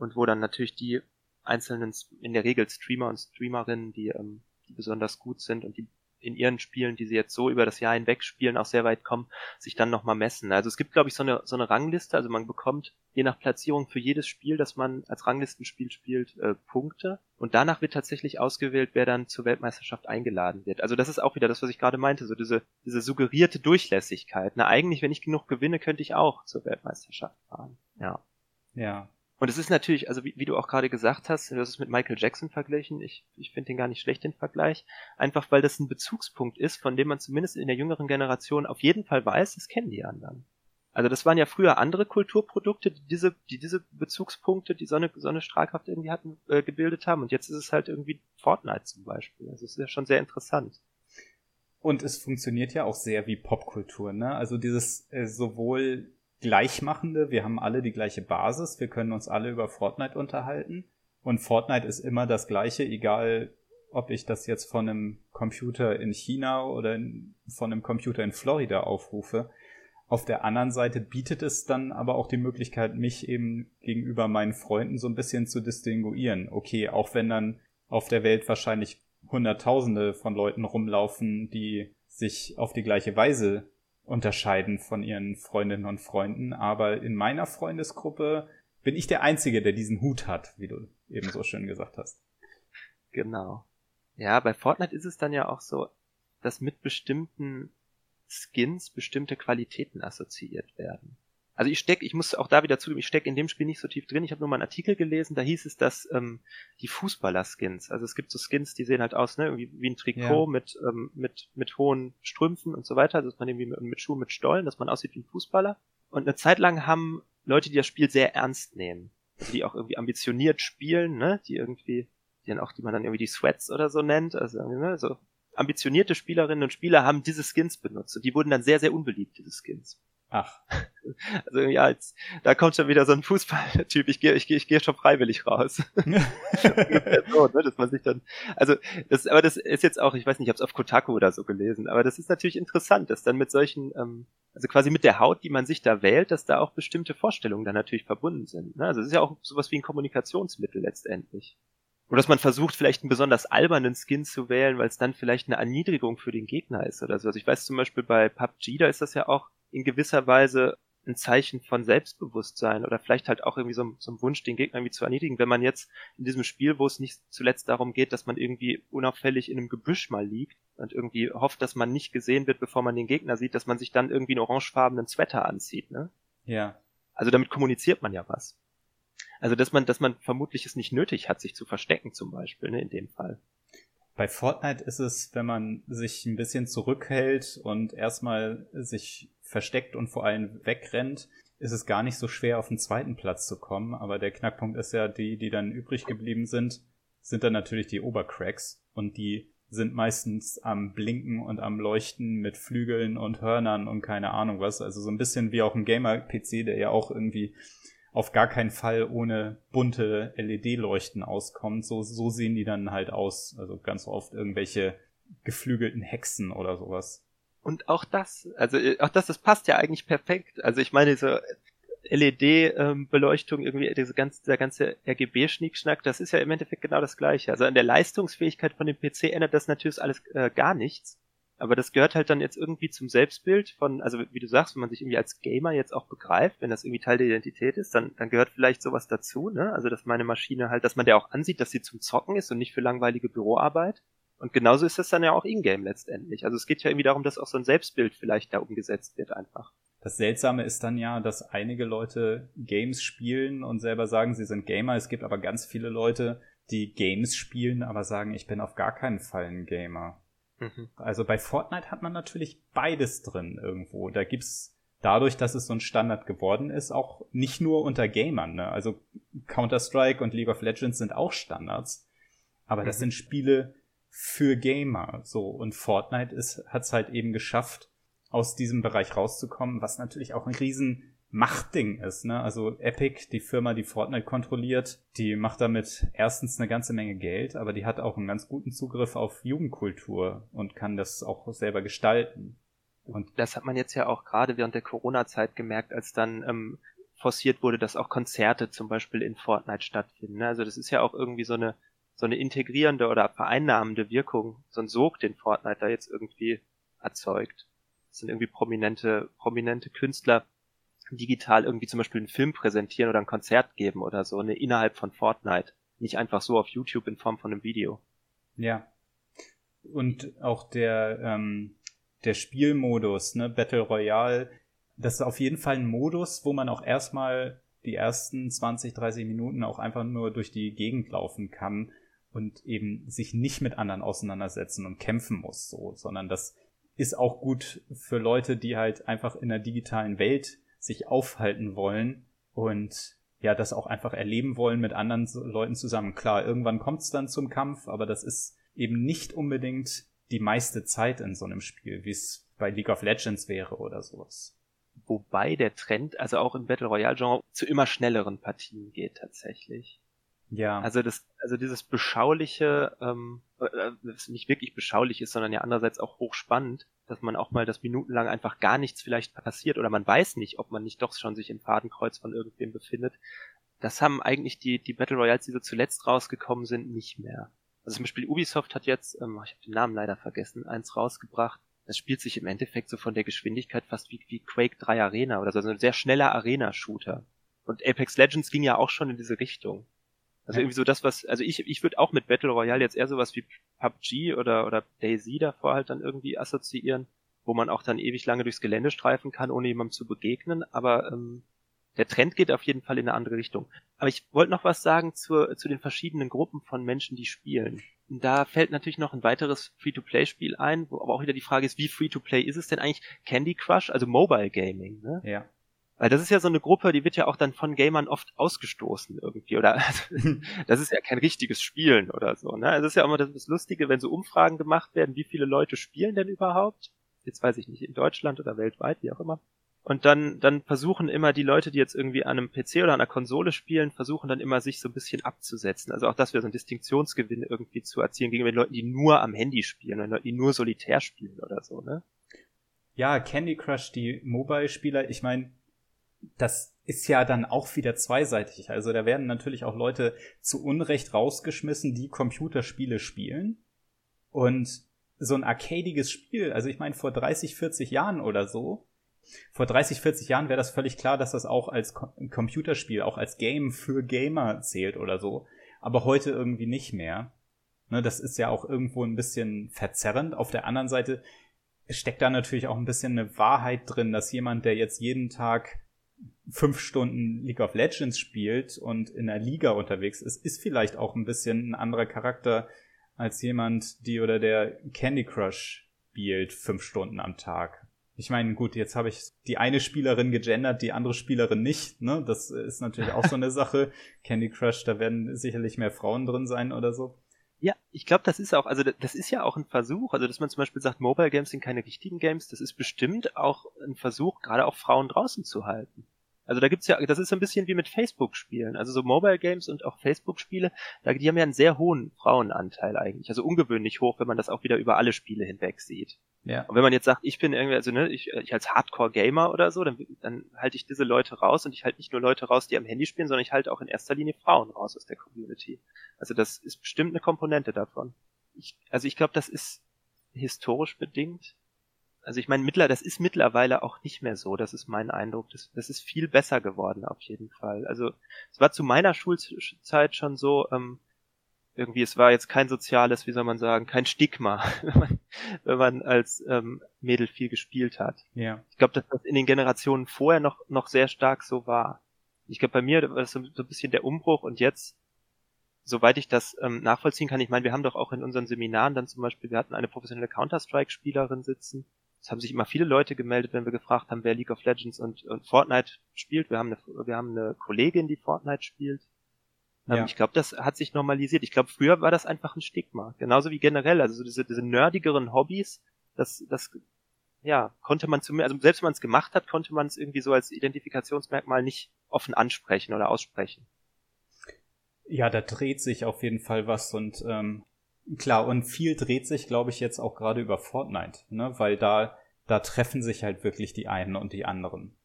und wo dann natürlich die einzelnen, in der Regel Streamer und Streamerinnen, die, ähm, die besonders gut sind und die in ihren Spielen, die sie jetzt so über das Jahr hinweg spielen, auch sehr weit kommen, sich dann nochmal messen. Also es gibt, glaube ich, so eine, so eine Rangliste, also man bekommt je nach Platzierung für jedes Spiel, das man als Ranglistenspiel spielt, äh, Punkte. Und danach wird tatsächlich ausgewählt, wer dann zur Weltmeisterschaft eingeladen wird. Also das ist auch wieder das, was ich gerade meinte, so diese, diese suggerierte Durchlässigkeit. Na, eigentlich, wenn ich genug gewinne, könnte ich auch zur Weltmeisterschaft fahren. Ja. Ja, und es ist natürlich, also wie, wie du auch gerade gesagt hast, du hast es mit Michael Jackson verglichen. Ich, ich finde den gar nicht schlecht, den Vergleich. Einfach weil das ein Bezugspunkt ist, von dem man zumindest in der jüngeren Generation auf jeden Fall weiß, das kennen die anderen. Also das waren ja früher andere Kulturprodukte, die diese, die diese Bezugspunkte, die so eine, Strahlkraft irgendwie hatten, äh, gebildet haben. Und jetzt ist es halt irgendwie Fortnite zum Beispiel. Also es ist ja schon sehr interessant. Und es funktioniert ja auch sehr wie Popkultur, ne? Also dieses äh, sowohl Gleichmachende. Wir haben alle die gleiche Basis. Wir können uns alle über Fortnite unterhalten. Und Fortnite ist immer das gleiche, egal ob ich das jetzt von einem Computer in China oder von einem Computer in Florida aufrufe. Auf der anderen Seite bietet es dann aber auch die Möglichkeit, mich eben gegenüber meinen Freunden so ein bisschen zu distinguieren. Okay, auch wenn dann auf der Welt wahrscheinlich Hunderttausende von Leuten rumlaufen, die sich auf die gleiche Weise unterscheiden von ihren Freundinnen und Freunden. Aber in meiner Freundesgruppe bin ich der Einzige, der diesen Hut hat, wie du eben so schön gesagt hast. Genau. Ja, bei Fortnite ist es dann ja auch so, dass mit bestimmten Skins bestimmte Qualitäten assoziiert werden. Also ich stecke, ich muss auch da wieder zugeben, ich stecke in dem Spiel nicht so tief drin. Ich habe nur mal einen Artikel gelesen, da hieß es, dass ähm, die Fußballer-Skins, also es gibt so Skins, die sehen halt aus, ne, irgendwie wie ein Trikot ja. mit, ähm, mit, mit hohen Strümpfen und so weiter, also dass man irgendwie mit, mit Schuhen mit Stollen, dass man aussieht wie ein Fußballer. Und eine Zeit lang haben Leute, die das Spiel sehr ernst nehmen, also die auch irgendwie ambitioniert spielen, ne, die irgendwie, die dann auch, die man dann irgendwie die Sweats oder so nennt, also ne, so ambitionierte Spielerinnen und Spieler haben diese Skins benutzt und die wurden dann sehr, sehr unbeliebt, diese Skins. Ach. Also ja, jetzt, da kommt schon wieder so ein Fußballtyp, ich gehe ich geh, ich geh schon freiwillig raus. so, ne, dass man sich dann, also das, aber das ist jetzt auch, ich weiß nicht, ich habe es auf Kotaku oder so gelesen, aber das ist natürlich interessant, dass dann mit solchen, ähm, also quasi mit der Haut, die man sich da wählt, dass da auch bestimmte Vorstellungen dann natürlich verbunden sind. Ne? Also es ist ja auch sowas wie ein Kommunikationsmittel letztendlich. Oder dass man versucht, vielleicht einen besonders albernen Skin zu wählen, weil es dann vielleicht eine Erniedrigung für den Gegner ist oder so. Also ich weiß zum Beispiel bei PUBG, da ist das ja auch in gewisser Weise ein Zeichen von Selbstbewusstsein oder vielleicht halt auch irgendwie so, so ein Wunsch, den Gegner irgendwie zu erniedrigen. Wenn man jetzt in diesem Spiel, wo es nicht zuletzt darum geht, dass man irgendwie unauffällig in einem Gebüsch mal liegt und irgendwie hofft, dass man nicht gesehen wird, bevor man den Gegner sieht, dass man sich dann irgendwie einen orangefarbenen Sweater anzieht, ne? Ja. Also damit kommuniziert man ja was. Also dass man, dass man vermutlich es nicht nötig hat, sich zu verstecken zum Beispiel, ne, in dem Fall. Bei Fortnite ist es, wenn man sich ein bisschen zurückhält und erstmal sich versteckt und vor allem wegrennt, ist es gar nicht so schwer, auf den zweiten Platz zu kommen. Aber der Knackpunkt ist ja, die, die dann übrig geblieben sind, sind dann natürlich die Obercracks. Und die sind meistens am Blinken und am Leuchten mit Flügeln und Hörnern und keine Ahnung was. Also so ein bisschen wie auch ein Gamer-PC, der ja auch irgendwie auf gar keinen Fall ohne bunte LED-Leuchten auskommt. So, so sehen die dann halt aus. Also ganz oft irgendwelche geflügelten Hexen oder sowas. Und auch das, also äh, auch das, das passt ja eigentlich perfekt. Also ich meine, so LED-Beleuchtung, irgendwie diese ganze, der ganze RGB-Schnickschnack, das ist ja im Endeffekt genau das gleiche. Also an der Leistungsfähigkeit von dem PC ändert das natürlich alles äh, gar nichts. Aber das gehört halt dann jetzt irgendwie zum Selbstbild von, also wie du sagst, wenn man sich irgendwie als Gamer jetzt auch begreift, wenn das irgendwie Teil der Identität ist, dann, dann gehört vielleicht sowas dazu, ne? Also dass meine Maschine halt, dass man der auch ansieht, dass sie zum Zocken ist und nicht für langweilige Büroarbeit. Und genauso ist das dann ja auch in-game letztendlich. Also es geht ja irgendwie darum, dass auch so ein Selbstbild vielleicht da umgesetzt wird einfach. Das Seltsame ist dann ja, dass einige Leute Games spielen und selber sagen, sie sind Gamer. Es gibt aber ganz viele Leute, die Games spielen, aber sagen, ich bin auf gar keinen Fall ein Gamer. Mhm. Also bei Fortnite hat man natürlich beides drin irgendwo. Da gibt's dadurch, dass es so ein Standard geworden ist, auch nicht nur unter Gamern. Ne? Also Counter-Strike und League of Legends sind auch Standards. Aber das mhm. sind Spiele, für Gamer. So, und Fortnite ist, hat's halt eben geschafft, aus diesem Bereich rauszukommen, was natürlich auch ein riesen Machtding ist, ne? Also Epic, die Firma, die Fortnite kontrolliert, die macht damit erstens eine ganze Menge Geld, aber die hat auch einen ganz guten Zugriff auf Jugendkultur und kann das auch selber gestalten. Und das hat man jetzt ja auch gerade während der Corona-Zeit gemerkt, als dann ähm, forciert wurde, dass auch Konzerte zum Beispiel in Fortnite stattfinden. Ne? Also das ist ja auch irgendwie so eine so eine integrierende oder vereinnahmende Wirkung, so ein Sog, den Fortnite da jetzt irgendwie erzeugt. Das sind irgendwie prominente, prominente Künstler digital irgendwie zum Beispiel einen Film präsentieren oder ein Konzert geben oder so, ne, innerhalb von Fortnite. Nicht einfach so auf YouTube in Form von einem Video. Ja. Und auch der, ähm, der Spielmodus, ne, Battle Royale, das ist auf jeden Fall ein Modus, wo man auch erstmal die ersten 20, 30 Minuten auch einfach nur durch die Gegend laufen kann und eben sich nicht mit anderen auseinandersetzen und kämpfen muss, so, sondern das ist auch gut für Leute, die halt einfach in der digitalen Welt sich aufhalten wollen und ja, das auch einfach erleben wollen mit anderen Leuten zusammen. Klar, irgendwann kommt es dann zum Kampf, aber das ist eben nicht unbedingt die meiste Zeit in so einem Spiel, wie es bei League of Legends wäre oder sowas. Wobei der Trend, also auch im Battle Royale Genre, zu immer schnelleren Partien geht tatsächlich. Ja. Also das, also dieses beschauliche, ähm, äh, das nicht wirklich beschaulich ist, sondern ja andererseits auch hochspannend, dass man auch mal das minutenlang einfach gar nichts vielleicht passiert oder man weiß nicht, ob man nicht doch schon sich im Fadenkreuz von irgendwem befindet. Das haben eigentlich die, die Battle Royals, die so zuletzt rausgekommen sind, nicht mehr. Also zum Beispiel Ubisoft hat jetzt, ähm, ich habe den Namen leider vergessen, eins rausgebracht. Das spielt sich im Endeffekt so von der Geschwindigkeit fast wie, wie Quake 3 Arena oder so, also ein sehr schneller Arena-Shooter. Und Apex Legends ging ja auch schon in diese Richtung. Also ja. irgendwie so das, was, also ich, ich würde auch mit Battle Royale jetzt eher sowas wie PUBG oder, oder Daisy davor halt dann irgendwie assoziieren, wo man auch dann ewig lange durchs Gelände streifen kann, ohne jemandem zu begegnen, aber ähm, der Trend geht auf jeden Fall in eine andere Richtung. Aber ich wollte noch was sagen zur, zu den verschiedenen Gruppen von Menschen, die spielen. Und da fällt natürlich noch ein weiteres Free-to-Play-Spiel ein, wo aber auch wieder die Frage ist, wie Free-to-Play ist es denn eigentlich? Candy Crush, also Mobile Gaming, ne? Ja. Weil das ist ja so eine Gruppe, die wird ja auch dann von Gamern oft ausgestoßen irgendwie. Oder das ist ja kein richtiges Spielen oder so. Ne? Es ist ja immer das Lustige, wenn so Umfragen gemacht werden, wie viele Leute spielen denn überhaupt? Jetzt weiß ich nicht, in Deutschland oder weltweit, wie auch immer. Und dann, dann versuchen immer die Leute, die jetzt irgendwie an einem PC oder an einer Konsole spielen, versuchen dann immer sich so ein bisschen abzusetzen. Also auch das wäre so ein Distinktionsgewinn irgendwie zu erzielen gegenüber den Leuten, die nur am Handy spielen oder die nur solitär spielen oder so, ne? Ja, Candy Crush, die Mobile-Spieler, ich meine, das ist ja dann auch wieder zweiseitig. Also da werden natürlich auch Leute zu Unrecht rausgeschmissen, die Computerspiele spielen. Und so ein arcadiges Spiel, also ich meine vor 30, 40 Jahren oder so, vor 30, 40 Jahren wäre das völlig klar, dass das auch als Computerspiel, auch als Game für Gamer zählt oder so. Aber heute irgendwie nicht mehr. Ne, das ist ja auch irgendwo ein bisschen verzerrend. Auf der anderen Seite steckt da natürlich auch ein bisschen eine Wahrheit drin, dass jemand, der jetzt jeden Tag fünf Stunden League of Legends spielt und in der Liga unterwegs ist, ist vielleicht auch ein bisschen ein anderer Charakter als jemand, die oder der Candy Crush spielt fünf Stunden am Tag. Ich meine, gut, jetzt habe ich die eine Spielerin gegendert, die andere Spielerin nicht. Ne? Das ist natürlich auch so eine Sache. Candy Crush, da werden sicherlich mehr Frauen drin sein oder so. Ja, ich glaube, das ist auch, also das ist ja auch ein Versuch, also dass man zum Beispiel sagt, Mobile Games sind keine richtigen Games, das ist bestimmt auch ein Versuch, gerade auch Frauen draußen zu halten. Also da gibt's ja, das ist so ein bisschen wie mit Facebook-Spielen. Also so Mobile Games und auch Facebook-Spiele, die haben ja einen sehr hohen Frauenanteil eigentlich. Also ungewöhnlich hoch, wenn man das auch wieder über alle Spiele hinweg sieht. Ja. Und wenn man jetzt sagt, ich bin irgendwie, also ne, ich, ich als Hardcore-Gamer oder so, dann, dann halte ich diese Leute raus und ich halte nicht nur Leute raus, die am Handy spielen, sondern ich halte auch in erster Linie Frauen raus aus der Community. Also das ist bestimmt eine Komponente davon. Ich, also ich glaube, das ist historisch bedingt also ich meine, mittler, das ist mittlerweile auch nicht mehr so. Das ist mein Eindruck. Das, das ist viel besser geworden auf jeden Fall. Also es war zu meiner Schulzeit schon so, ähm, irgendwie, es war jetzt kein soziales, wie soll man sagen, kein Stigma, wenn man, wenn man als ähm, Mädel viel gespielt hat. Ja. Ich glaube, dass das in den Generationen vorher noch, noch sehr stark so war. Ich glaube, bei mir war das so, so ein bisschen der Umbruch und jetzt, soweit ich das ähm, nachvollziehen kann, ich meine, wir haben doch auch in unseren Seminaren dann zum Beispiel, wir hatten eine professionelle Counter-Strike-Spielerin sitzen, es haben sich immer viele Leute gemeldet, wenn wir gefragt haben, wer League of Legends und, und Fortnite spielt. Wir haben eine, wir haben eine Kollegin, die Fortnite spielt. Ähm, ja. Ich glaube, das hat sich normalisiert. Ich glaube, früher war das einfach ein Stigma. Genauso wie generell. Also diese, diese nerdigeren Hobbys, das, das, ja, konnte man zumindest, also selbst wenn man es gemacht hat, konnte man es irgendwie so als Identifikationsmerkmal nicht offen ansprechen oder aussprechen. Ja, da dreht sich auf jeden Fall was und ähm, Klar, und viel dreht sich, glaube ich, jetzt auch gerade über Fortnite, ne? Weil da, da treffen sich halt wirklich die einen und die anderen.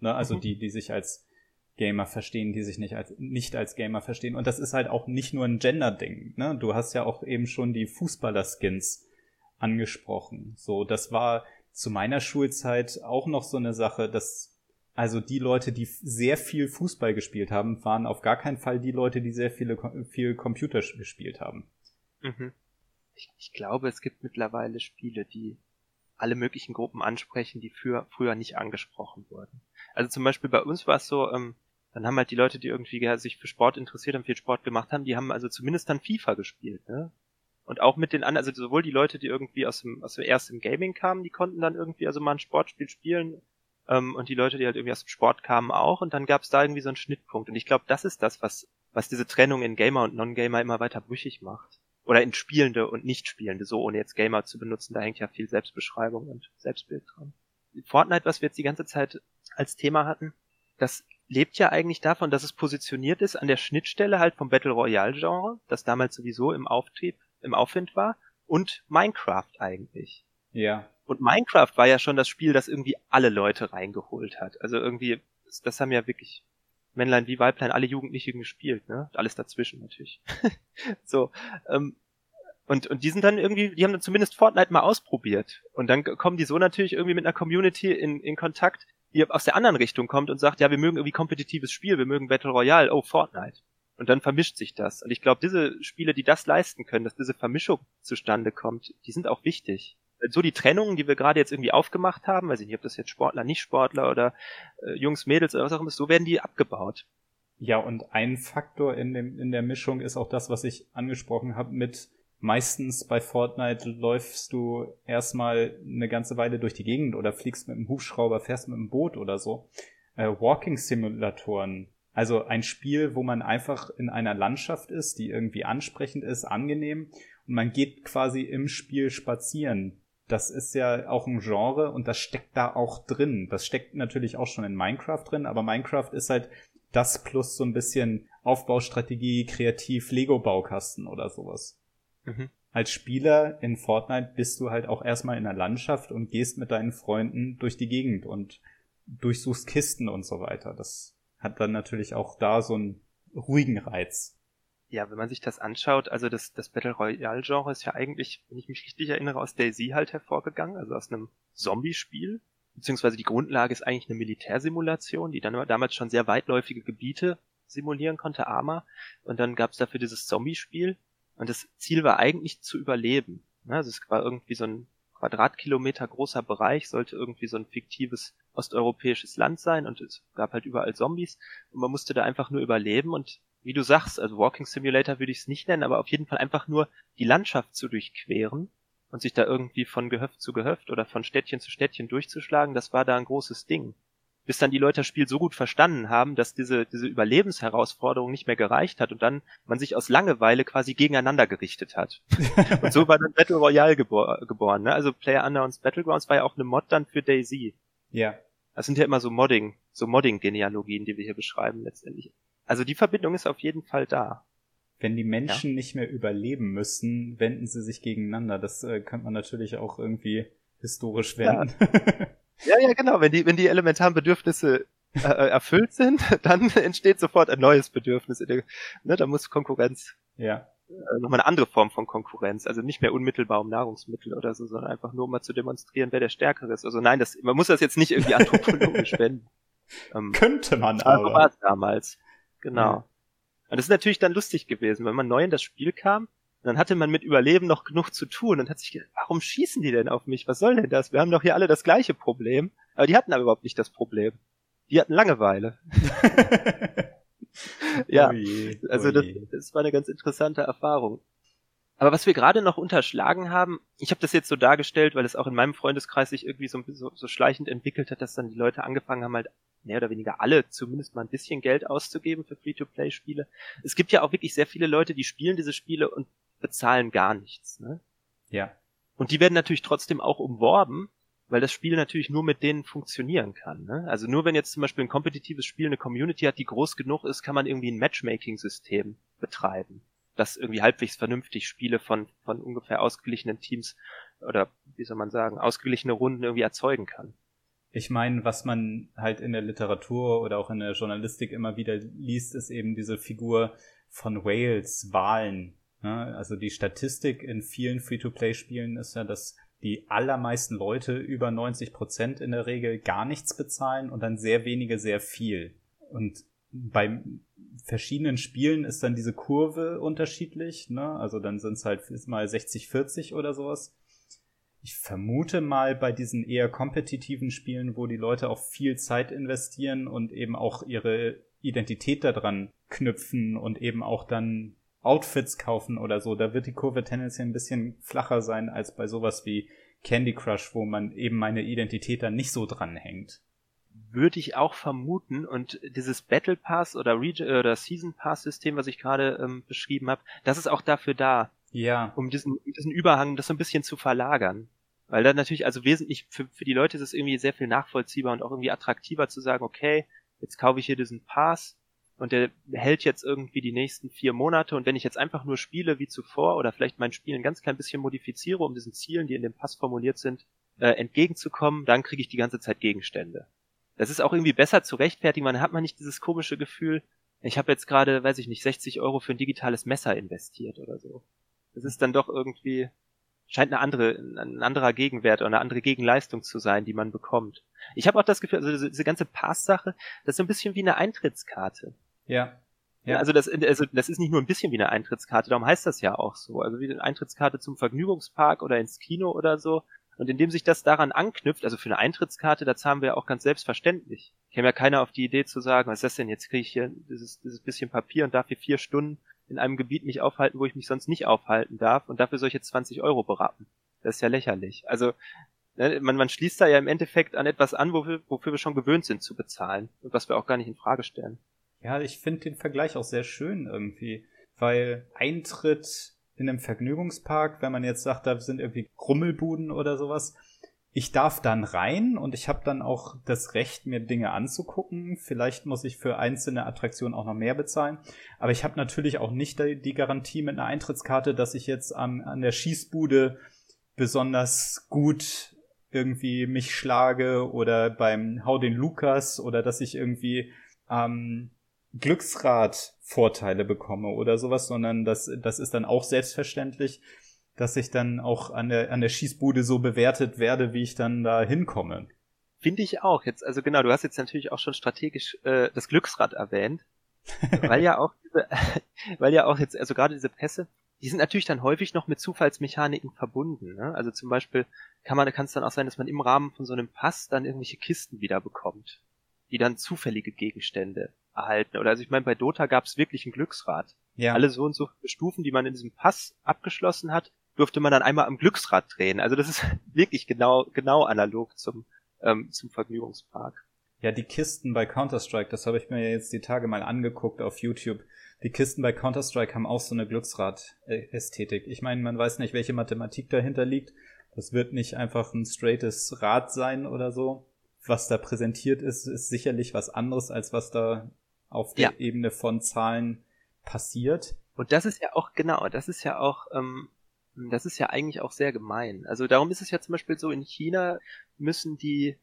Ne? Also mhm. die, die sich als Gamer verstehen, die sich nicht als, nicht als Gamer verstehen. Und das ist halt auch nicht nur ein Gender-Ding. Ne? Du hast ja auch eben schon die Fußballer-Skins angesprochen. So, das war zu meiner Schulzeit auch noch so eine Sache, dass also die Leute, die sehr viel Fußball gespielt haben, waren auf gar keinen Fall die Leute, die sehr viele viel Computer gespielt haben. Mhm. Ich, ich glaube, es gibt mittlerweile Spiele, die alle möglichen Gruppen ansprechen, die für, früher nicht angesprochen wurden. Also zum Beispiel bei uns war es so, ähm, dann haben halt die Leute, die irgendwie sich für Sport interessiert haben, viel Sport gemacht haben, die haben also zumindest dann FIFA gespielt, ne? Und auch mit den anderen, also sowohl die Leute, die irgendwie aus dem, aus dem erst im Gaming kamen, die konnten dann irgendwie also mal ein Sportspiel spielen, ähm, und die Leute, die halt irgendwie aus dem Sport kamen auch, und dann gab es da irgendwie so einen Schnittpunkt. Und ich glaube, das ist das, was, was diese Trennung in Gamer und Non-Gamer immer weiter brüchig macht oder in Spielende und Nicht-Spielende, so ohne jetzt Gamer zu benutzen, da hängt ja viel Selbstbeschreibung und Selbstbild dran. Fortnite, was wir jetzt die ganze Zeit als Thema hatten, das lebt ja eigentlich davon, dass es positioniert ist an der Schnittstelle halt vom Battle Royale Genre, das damals sowieso im Auftrieb, im Aufwind war, und Minecraft eigentlich. Ja. Und Minecraft war ja schon das Spiel, das irgendwie alle Leute reingeholt hat. Also irgendwie, das haben ja wirklich Männlein wie Weiblein, alle Jugendlichen gespielt, ne? Alles dazwischen natürlich. so, ähm, und, und die sind dann irgendwie, die haben dann zumindest Fortnite mal ausprobiert. Und dann kommen die so natürlich irgendwie mit einer Community in, in Kontakt, die aus der anderen Richtung kommt und sagt, ja, wir mögen irgendwie kompetitives Spiel, wir mögen Battle Royale, oh, Fortnite. Und dann vermischt sich das. Und ich glaube, diese Spiele, die das leisten können, dass diese Vermischung zustande kommt, die sind auch wichtig so die Trennungen, die wir gerade jetzt irgendwie aufgemacht haben, weiß ich nicht, ob das jetzt Sportler, Nicht-Sportler oder äh, Jungs, Mädels oder was auch immer ist, so werden die abgebaut. Ja, und ein Faktor in, dem, in der Mischung ist auch das, was ich angesprochen habe mit meistens bei Fortnite läufst du erstmal eine ganze Weile durch die Gegend oder fliegst mit einem Hubschrauber, fährst mit einem Boot oder so. Äh, Walking-Simulatoren. Also ein Spiel, wo man einfach in einer Landschaft ist, die irgendwie ansprechend ist, angenehm und man geht quasi im Spiel spazieren das ist ja auch ein Genre und das steckt da auch drin. Das steckt natürlich auch schon in Minecraft drin, aber Minecraft ist halt das plus so ein bisschen Aufbaustrategie, kreativ, Lego-Baukasten oder sowas. Mhm. Als Spieler in Fortnite bist du halt auch erstmal in der Landschaft und gehst mit deinen Freunden durch die Gegend und durchsuchst Kisten und so weiter. Das hat dann natürlich auch da so einen ruhigen Reiz. Ja, wenn man sich das anschaut, also das, das Battle Royale Genre ist ja eigentlich, wenn ich mich richtig erinnere, aus Daisy halt hervorgegangen, also aus einem Zombie-Spiel. Beziehungsweise die Grundlage ist eigentlich eine Militärsimulation, die dann damals schon sehr weitläufige Gebiete simulieren konnte, Arma. Und dann gab es dafür dieses Zombie-Spiel. Und das Ziel war eigentlich zu überleben. Also es war irgendwie so ein Quadratkilometer großer Bereich, sollte irgendwie so ein fiktives osteuropäisches Land sein und es gab halt überall Zombies und man musste da einfach nur überleben und wie du sagst, also Walking Simulator würde ich es nicht nennen, aber auf jeden Fall einfach nur die Landschaft zu durchqueren und sich da irgendwie von Gehöft zu Gehöft oder von Städtchen zu Städtchen durchzuschlagen, das war da ein großes Ding. Bis dann die Leute das Spiel so gut verstanden haben, dass diese, diese Überlebensherausforderung nicht mehr gereicht hat und dann man sich aus Langeweile quasi gegeneinander gerichtet hat. und so war dann Battle Royale gebor geboren. Ne? Also Player Unknowns Battlegrounds war ja auch eine Mod dann für Daisy. Ja. Das sind ja immer so Modding, so Modding-Genealogien, die wir hier beschreiben letztendlich. Also die Verbindung ist auf jeden Fall da. Wenn die Menschen ja. nicht mehr überleben müssen, wenden sie sich gegeneinander. Das äh, könnte man natürlich auch irgendwie historisch wenden. Ja, ja, ja genau. Wenn die, wenn die elementaren Bedürfnisse äh, äh erfüllt sind, dann entsteht sofort ein neues Bedürfnis. Ne, da muss Konkurrenz. Ja. Äh, nochmal eine andere Form von Konkurrenz. Also nicht mehr unmittelbar um Nahrungsmittel oder so, sondern einfach nur um mal zu demonstrieren, wer der Stärkere ist. Also nein, das, man muss das jetzt nicht irgendwie anthropologisch wenden. Ähm, Könnte man aber. So war es damals. Genau. Ja. Und das ist natürlich dann lustig gewesen, wenn man neu in das Spiel kam, dann hatte man mit Überleben noch genug zu tun und hat sich gedacht, warum schießen die denn auf mich? Was soll denn das? Wir haben doch hier alle das gleiche Problem. Aber die hatten aber überhaupt nicht das Problem. Die hatten Langeweile. ja, oh je, oh also das, das war eine ganz interessante Erfahrung. Aber was wir gerade noch unterschlagen haben, ich habe das jetzt so dargestellt, weil es auch in meinem Freundeskreis sich irgendwie so, so, so schleichend entwickelt hat, dass dann die Leute angefangen haben, halt mehr oder weniger alle zumindest mal ein bisschen Geld auszugeben für Free-to-Play-Spiele. Es gibt ja auch wirklich sehr viele Leute, die spielen diese Spiele und bezahlen gar nichts. Ne? Ja. Und die werden natürlich trotzdem auch umworben, weil das Spiel natürlich nur mit denen funktionieren kann. Ne? Also nur wenn jetzt zum Beispiel ein kompetitives Spiel eine Community hat, die groß genug ist, kann man irgendwie ein Matchmaking-System betreiben das irgendwie halbwegs vernünftig Spiele von, von ungefähr ausgeglichenen Teams oder wie soll man sagen, ausgeglichene Runden irgendwie erzeugen kann. Ich meine, was man halt in der Literatur oder auch in der Journalistik immer wieder liest, ist eben diese Figur von Wales, Wahlen. Ne? Also die Statistik in vielen Free-to-Play-Spielen ist ja, dass die allermeisten Leute über 90 Prozent in der Regel gar nichts bezahlen und dann sehr wenige sehr viel. Und bei verschiedenen Spielen ist dann diese Kurve unterschiedlich, ne? Also dann sind es halt mal 60-40 oder sowas. Ich vermute mal bei diesen eher kompetitiven Spielen, wo die Leute auch viel Zeit investieren und eben auch ihre Identität daran knüpfen und eben auch dann Outfits kaufen oder so, da wird die Kurve tendenziell ein bisschen flacher sein als bei sowas wie Candy Crush, wo man eben meine Identität dann nicht so dran hängt würde ich auch vermuten. Und dieses Battle Pass oder, Reg oder Season Pass System, was ich gerade ähm, beschrieben habe, das ist auch dafür da. Ja. Um diesen, diesen Überhang, das so ein bisschen zu verlagern. Weil dann natürlich, also wesentlich, für, für die Leute ist es irgendwie sehr viel nachvollziehbar und auch irgendwie attraktiver zu sagen, okay, jetzt kaufe ich hier diesen Pass und der hält jetzt irgendwie die nächsten vier Monate und wenn ich jetzt einfach nur spiele wie zuvor oder vielleicht mein Spiel ein ganz klein bisschen modifiziere, um diesen Zielen, die in dem Pass formuliert sind, äh, entgegenzukommen, dann kriege ich die ganze Zeit Gegenstände. Das ist auch irgendwie besser zu rechtfertigen. Man hat man nicht dieses komische Gefühl, ich habe jetzt gerade, weiß ich nicht, 60 Euro für ein digitales Messer investiert oder so. Das ist dann doch irgendwie, scheint eine andere, ein anderer Gegenwert oder eine andere Gegenleistung zu sein, die man bekommt. Ich habe auch das Gefühl, also diese, diese ganze Pass-Sache, das ist so ein bisschen wie eine Eintrittskarte. Ja. Ja. ja, also das, also das ist nicht nur ein bisschen wie eine Eintrittskarte, darum heißt das ja auch so. Also wie eine Eintrittskarte zum Vergnügungspark oder ins Kino oder so. Und indem sich das daran anknüpft, also für eine Eintrittskarte, das haben wir auch ganz selbstverständlich. Käme ja keiner auf die Idee zu sagen, was ist das denn, jetzt kriege ich hier dieses, dieses bisschen Papier und darf hier vier Stunden in einem Gebiet mich aufhalten, wo ich mich sonst nicht aufhalten darf und dafür soll ich jetzt 20 Euro berappen. Das ist ja lächerlich. Also ne, man, man schließt da ja im Endeffekt an etwas an, wofür, wofür wir schon gewöhnt sind zu bezahlen und was wir auch gar nicht in Frage stellen. Ja, ich finde den Vergleich auch sehr schön irgendwie, weil Eintritt in einem Vergnügungspark, wenn man jetzt sagt, da sind irgendwie Rummelbuden oder sowas. Ich darf dann rein und ich habe dann auch das Recht, mir Dinge anzugucken. Vielleicht muss ich für einzelne Attraktionen auch noch mehr bezahlen. Aber ich habe natürlich auch nicht die Garantie mit einer Eintrittskarte, dass ich jetzt an, an der Schießbude besonders gut irgendwie mich schlage oder beim Hau den Lukas oder dass ich irgendwie ähm, Glücksrad-Vorteile bekomme oder sowas, sondern das, das ist dann auch selbstverständlich, dass ich dann auch an der, an der Schießbude so bewertet werde, wie ich dann da hinkomme. Finde ich auch. Jetzt, also genau, du hast jetzt natürlich auch schon strategisch äh, das Glücksrad erwähnt, weil ja auch diese, weil ja auch jetzt, also gerade diese Pässe, die sind natürlich dann häufig noch mit Zufallsmechaniken verbunden. Ne? Also zum Beispiel kann man, kann es dann auch sein, dass man im Rahmen von so einem Pass dann irgendwelche Kisten wieder bekommt, die dann zufällige Gegenstände erhalten. Oder also ich meine, bei Dota gab es wirklich ein Glücksrad. Ja. Alle so und so Stufen, die man in diesem Pass abgeschlossen hat, durfte man dann einmal am Glücksrad drehen. Also das ist wirklich genau, genau analog zum, ähm, zum Vergnügungspark. Ja, die Kisten bei Counter-Strike, das habe ich mir jetzt die Tage mal angeguckt auf YouTube. Die Kisten bei Counter-Strike haben auch so eine Glücksrad-Ästhetik. Ich meine, man weiß nicht, welche Mathematik dahinter liegt. Das wird nicht einfach ein straightes Rad sein oder so. Was da präsentiert ist, ist sicherlich was anderes, als was da auf der ja. Ebene von Zahlen passiert. Und das ist ja auch, genau, das ist ja auch, ähm, das ist ja eigentlich auch sehr gemein. Also darum ist es ja zum Beispiel so, in China müssen die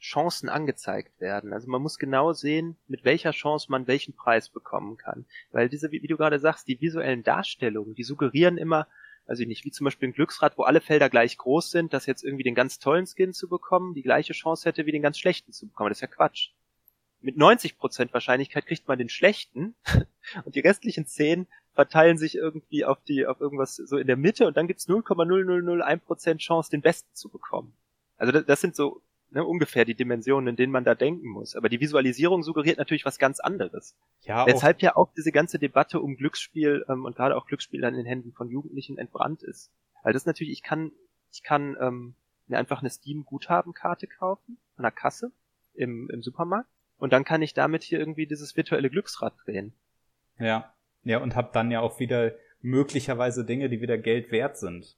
Chancen angezeigt werden. Also man muss genau sehen, mit welcher Chance man welchen Preis bekommen kann. Weil diese, wie, du gerade sagst, die visuellen Darstellungen, die suggerieren immer, also nicht, wie zum Beispiel ein Glücksrad, wo alle Felder gleich groß sind, dass jetzt irgendwie den ganz tollen Skin zu bekommen, die gleiche Chance hätte wie den ganz schlechten zu bekommen. Das ist ja Quatsch. Mit 90% Wahrscheinlichkeit kriegt man den schlechten und die restlichen 10 verteilen sich irgendwie auf die, auf irgendwas so in der Mitte und dann gibt's 0,0001% Chance, den besten zu bekommen. Also das, das sind so ne, ungefähr die Dimensionen, in denen man da denken muss. Aber die Visualisierung suggeriert natürlich was ganz anderes. Ja, Weshalb ja auch diese ganze Debatte um Glücksspiel ähm, und gerade auch Glücksspiel an den Händen von Jugendlichen entbrannt ist. Weil das natürlich, ich kann, ich kann ähm, mir einfach eine Steam-Guthabenkarte kaufen an der Kasse im, im Supermarkt und dann kann ich damit hier irgendwie dieses virtuelle Glücksrad drehen. Ja, ja und hab dann ja auch wieder möglicherweise Dinge, die wieder Geld wert sind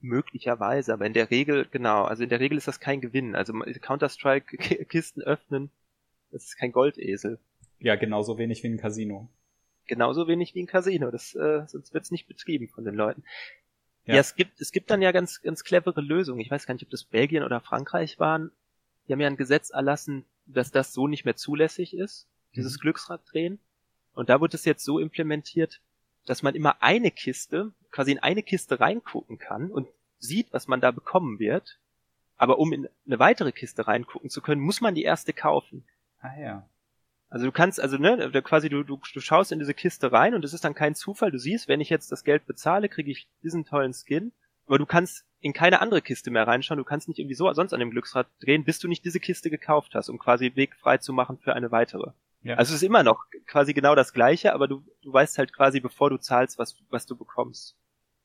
möglicherweise, aber in der Regel, genau, also in der Regel ist das kein Gewinn. Also Counter-Strike-Kisten öffnen, das ist kein Goldesel. Ja, genauso wenig wie ein Casino. Genauso wenig wie ein Casino, das, äh, sonst wird's nicht betrieben von den Leuten. Ja. ja, es gibt, es gibt dann ja ganz, ganz clevere Lösungen. Ich weiß gar nicht, ob das Belgien oder Frankreich waren. Die haben ja ein Gesetz erlassen, dass das so nicht mehr zulässig ist, dieses mhm. Glücksraddrehen. Und da wird es jetzt so implementiert, dass man immer eine Kiste, quasi in eine Kiste reingucken kann und sieht, was man da bekommen wird. Aber um in eine weitere Kiste reingucken zu können, muss man die erste kaufen. Ah ja. Also du kannst, also ne, quasi du, du, du schaust in diese Kiste rein und es ist dann kein Zufall. Du siehst, wenn ich jetzt das Geld bezahle, kriege ich diesen tollen Skin. Aber du kannst in keine andere Kiste mehr reinschauen. Du kannst nicht irgendwie so sonst an dem Glücksrad drehen, bis du nicht diese Kiste gekauft hast, um quasi Weg frei zu machen für eine weitere. Ja. Also es ist immer noch quasi genau das Gleiche, aber du, du weißt halt quasi, bevor du zahlst, was, was du bekommst.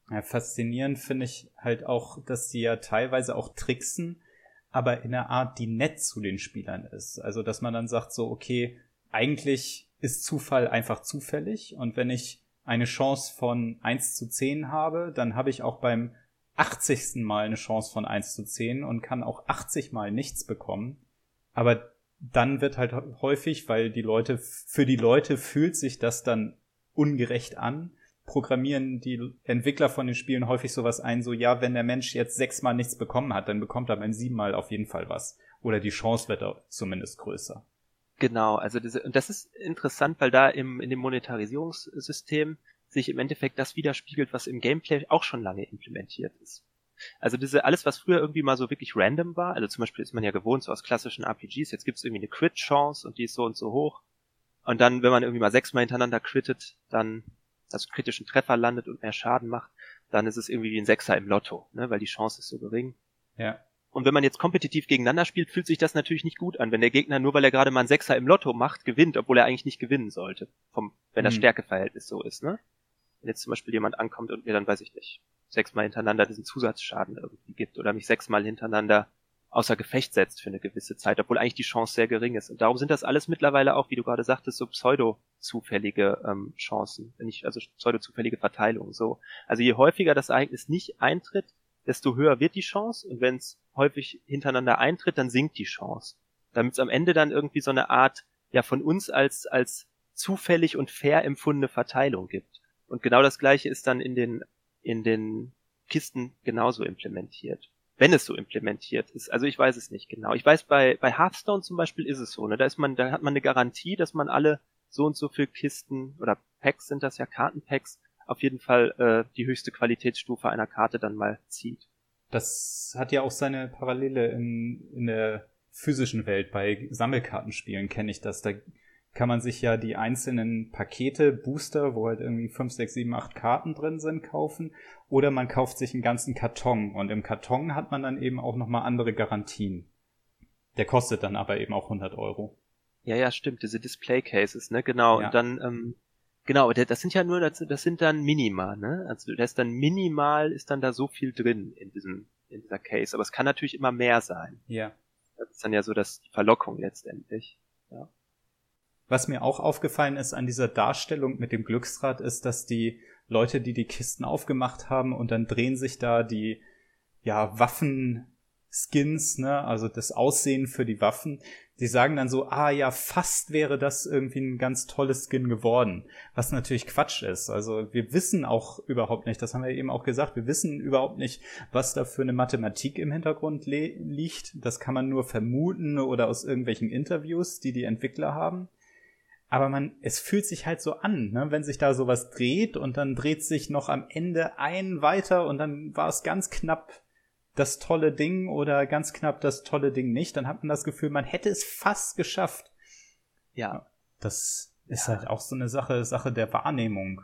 Ja, faszinierend finde ich halt auch, dass sie ja teilweise auch tricksen, aber in einer Art, die nett zu den Spielern ist. Also, dass man dann sagt so, okay, eigentlich ist Zufall einfach zufällig und wenn ich eine Chance von 1 zu 10 habe, dann habe ich auch beim 80. Mal eine Chance von 1 zu 10 und kann auch 80 Mal nichts bekommen. Aber dann wird halt häufig, weil die Leute, für die Leute fühlt sich das dann ungerecht an, programmieren die Entwickler von den Spielen häufig sowas ein, so ja, wenn der Mensch jetzt sechsmal nichts bekommen hat, dann bekommt er beim siebenmal auf jeden Fall was. Oder die Chance wird zumindest größer. Genau, also diese, und das ist interessant, weil da im, in dem Monetarisierungssystem sich im Endeffekt das widerspiegelt, was im Gameplay auch schon lange implementiert ist. Also diese, alles, was früher irgendwie mal so wirklich random war, also zum Beispiel ist man ja gewohnt so aus klassischen RPGs, jetzt gibt's irgendwie eine Crit-Chance und die ist so und so hoch. Und dann, wenn man irgendwie mal sechsmal hintereinander crittet, dann, also kritischen Treffer landet und mehr Schaden macht, dann ist es irgendwie wie ein Sechser im Lotto, ne, weil die Chance ist so gering. Ja. Und wenn man jetzt kompetitiv gegeneinander spielt, fühlt sich das natürlich nicht gut an, wenn der Gegner nur weil er gerade mal einen Sechser im Lotto macht, gewinnt, obwohl er eigentlich nicht gewinnen sollte. Vom, wenn das hm. Stärkeverhältnis so ist, ne? Wenn jetzt zum Beispiel jemand ankommt und mir dann, weiß ich nicht, sechsmal hintereinander diesen Zusatzschaden irgendwie gibt oder mich sechsmal hintereinander außer Gefecht setzt für eine gewisse Zeit, obwohl eigentlich die Chance sehr gering ist. Und darum sind das alles mittlerweile auch, wie du gerade sagtest, so pseudo-zufällige ähm, Chancen, ich, also pseudo-zufällige Verteilungen. So. Also je häufiger das Ereignis nicht eintritt, desto höher wird die Chance und wenn es häufig hintereinander eintritt, dann sinkt die Chance. Damit es am Ende dann irgendwie so eine Art, ja, von uns als, als zufällig und fair empfundene Verteilung gibt. Und genau das gleiche ist dann in den in den Kisten genauso implementiert. Wenn es so implementiert ist. Also ich weiß es nicht genau. Ich weiß, bei, bei Hearthstone zum Beispiel ist es so, ne? Da ist man, da hat man eine Garantie, dass man alle so und so viel Kisten oder Packs sind das ja, Kartenpacks, auf jeden Fall äh, die höchste Qualitätsstufe einer Karte dann mal zieht. Das hat ja auch seine Parallele in, in der physischen Welt. Bei Sammelkartenspielen kenne ich das. Da kann man sich ja die einzelnen Pakete, Booster, wo halt irgendwie 5, 6, 7, 8 Karten drin sind, kaufen. Oder man kauft sich einen ganzen Karton. Und im Karton hat man dann eben auch nochmal andere Garantien. Der kostet dann aber eben auch 100 Euro. Ja, ja, stimmt. Diese Display Cases, ne? Genau. Ja. Und dann, ähm, Genau, das sind ja nur, das, das sind dann minimal, ne? Also da ist dann minimal, ist dann da so viel drin in diesem, in dieser Case. Aber es kann natürlich immer mehr sein. Ja. Das ist dann ja so das die Verlockung letztendlich. Ja. Was mir auch aufgefallen ist an dieser Darstellung mit dem Glücksrad, ist, dass die Leute, die die Kisten aufgemacht haben und dann drehen sich da die ja Waffen Skins, ne, also das Aussehen für die Waffen, die sagen dann so, ah ja, fast wäre das irgendwie ein ganz tolles Skin geworden, was natürlich Quatsch ist. Also wir wissen auch überhaupt nicht, das haben wir eben auch gesagt, wir wissen überhaupt nicht, was da für eine Mathematik im Hintergrund liegt. Das kann man nur vermuten oder aus irgendwelchen Interviews, die die Entwickler haben. Aber man, es fühlt sich halt so an, ne? wenn sich da sowas dreht und dann dreht sich noch am Ende ein weiter und dann war es ganz knapp das tolle Ding oder ganz knapp das tolle Ding nicht, dann hat man das Gefühl, man hätte es fast geschafft. Ja. Das ist ja. halt auch so eine Sache, Sache der Wahrnehmung.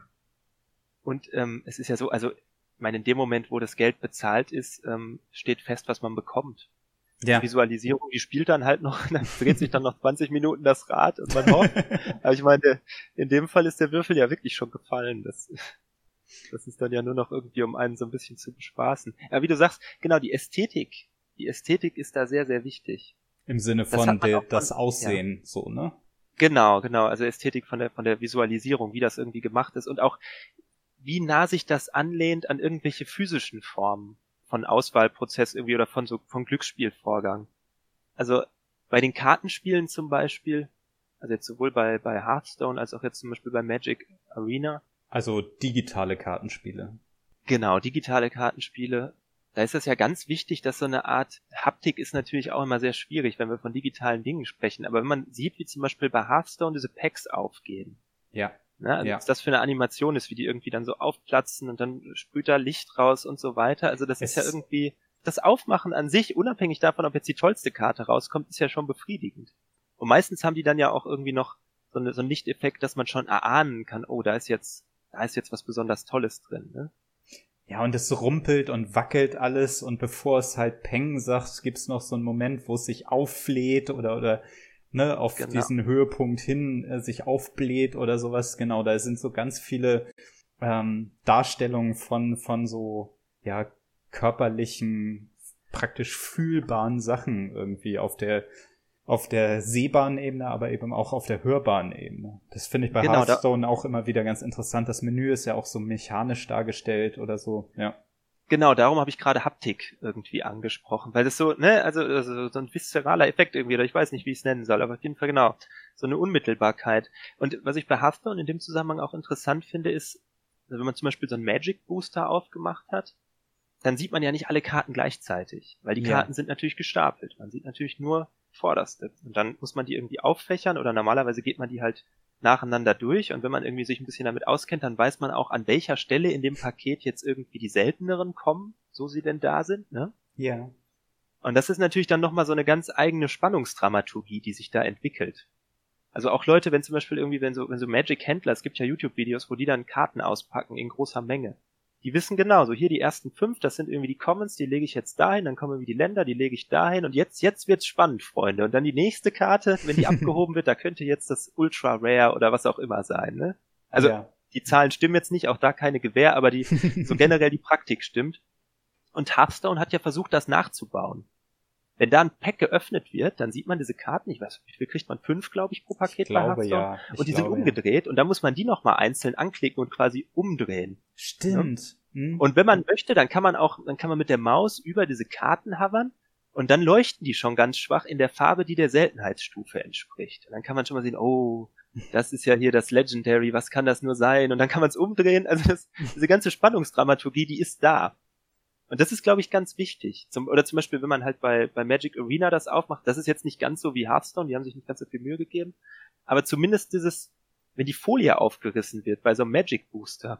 Und ähm, es ist ja so, also, ich meine, in dem Moment, wo das Geld bezahlt ist, ähm, steht fest, was man bekommt. Ja. Die Visualisierung, die spielt dann halt noch, dann dreht sich dann noch 20 Minuten das Rad und man hofft. Aber ich meine, in dem Fall ist der Würfel ja wirklich schon gefallen. Das das ist dann ja nur noch irgendwie, um einen so ein bisschen zu bespaßen. Aber wie du sagst, genau, die Ästhetik. Die Ästhetik ist da sehr, sehr wichtig. Im Sinne von der, das Aussehen, ja. so, ne? Genau, genau. Also Ästhetik von der, von der Visualisierung, wie das irgendwie gemacht ist und auch, wie nah sich das anlehnt an irgendwelche physischen Formen von Auswahlprozess irgendwie oder von so, vom Glücksspielvorgang. Also, bei den Kartenspielen zum Beispiel, also jetzt sowohl bei, bei Hearthstone als auch jetzt zum Beispiel bei Magic Arena, also digitale Kartenspiele. Genau, digitale Kartenspiele. Da ist es ja ganz wichtig, dass so eine Art Haptik ist natürlich auch immer sehr schwierig, wenn wir von digitalen Dingen sprechen. Aber wenn man sieht, wie zum Beispiel bei Hearthstone diese Packs aufgehen. Ja. Ne, also ja. was das für eine Animation ist, wie die irgendwie dann so aufplatzen und dann sprüht da Licht raus und so weiter. Also das es ist ja irgendwie, das Aufmachen an sich, unabhängig davon, ob jetzt die tollste Karte rauskommt, ist ja schon befriedigend. Und meistens haben die dann ja auch irgendwie noch so, eine, so einen Lichteffekt, dass man schon erahnen kann, oh, da ist jetzt da ist jetzt was besonders Tolles drin, ne? Ja, und es rumpelt und wackelt alles und bevor es halt Peng sagt, gibt's noch so einen Moment, wo es sich auffleht oder, oder, ne, auf genau. diesen Höhepunkt hin äh, sich aufbläht oder sowas. Genau, da sind so ganz viele ähm, Darstellungen von, von so, ja, körperlichen, praktisch fühlbaren Sachen irgendwie auf der auf der sehbaren Ebene, aber eben auch auf der hörbaren Ebene. Das finde ich bei genau, Hearthstone auch immer wieder ganz interessant. Das Menü ist ja auch so mechanisch dargestellt oder so, ja. Genau, darum habe ich gerade Haptik irgendwie angesprochen, weil das so, ne, also, also so ein viszeraler Effekt irgendwie, oder ich weiß nicht, wie ich es nennen soll, aber auf jeden Fall genau, so eine Unmittelbarkeit. Und was ich bei Hearthstone in dem Zusammenhang auch interessant finde, ist, also wenn man zum Beispiel so einen Magic Booster aufgemacht hat, dann sieht man ja nicht alle Karten gleichzeitig, weil die ja. Karten sind natürlich gestapelt. Man sieht natürlich nur vorderste. Und dann muss man die irgendwie auffächern oder normalerweise geht man die halt nacheinander durch und wenn man irgendwie sich ein bisschen damit auskennt, dann weiß man auch, an welcher Stelle in dem Paket jetzt irgendwie die selteneren kommen, so sie denn da sind, ne? Ja. Und das ist natürlich dann nochmal so eine ganz eigene Spannungsdramaturgie, die sich da entwickelt. Also auch Leute, wenn zum Beispiel irgendwie, wenn so, wenn so Magic-Händler, es gibt ja YouTube-Videos, wo die dann Karten auspacken in großer Menge die wissen genau, so hier die ersten fünf, das sind irgendwie die Commons, die lege ich jetzt dahin, dann kommen irgendwie die Länder, die lege ich dahin und jetzt, jetzt wird's spannend, Freunde. Und dann die nächste Karte, wenn die abgehoben wird, da könnte jetzt das Ultra Rare oder was auch immer sein, ne? Also, ja. die Zahlen stimmen jetzt nicht, auch da keine Gewähr, aber die, so generell die Praktik stimmt. Und Hearthstone hat ja versucht, das nachzubauen. Wenn da ein Pack geöffnet wird, dann sieht man diese Karten, ich weiß, wie viel kriegt man? Fünf, glaube ich, pro Paket ich glaube, bei Hearthstone. Ja. und die glaube, sind umgedreht ja. und dann muss man die nochmal einzeln anklicken und quasi umdrehen. Stimmt. Ja? Mhm. Und wenn man möchte, dann kann man auch, dann kann man mit der Maus über diese Karten hovern und dann leuchten die schon ganz schwach in der Farbe, die der Seltenheitsstufe entspricht. Und dann kann man schon mal sehen, oh, das ist ja hier das Legendary, was kann das nur sein? Und dann kann man es umdrehen. Also das, diese ganze Spannungsdramaturgie, die ist da. Und das ist, glaube ich, ganz wichtig. Zum, oder zum Beispiel, wenn man halt bei, bei Magic Arena das aufmacht, das ist jetzt nicht ganz so wie Hearthstone, die haben sich nicht ganz so viel Mühe gegeben. Aber zumindest dieses, wenn die Folie aufgerissen wird bei so einem Magic Booster.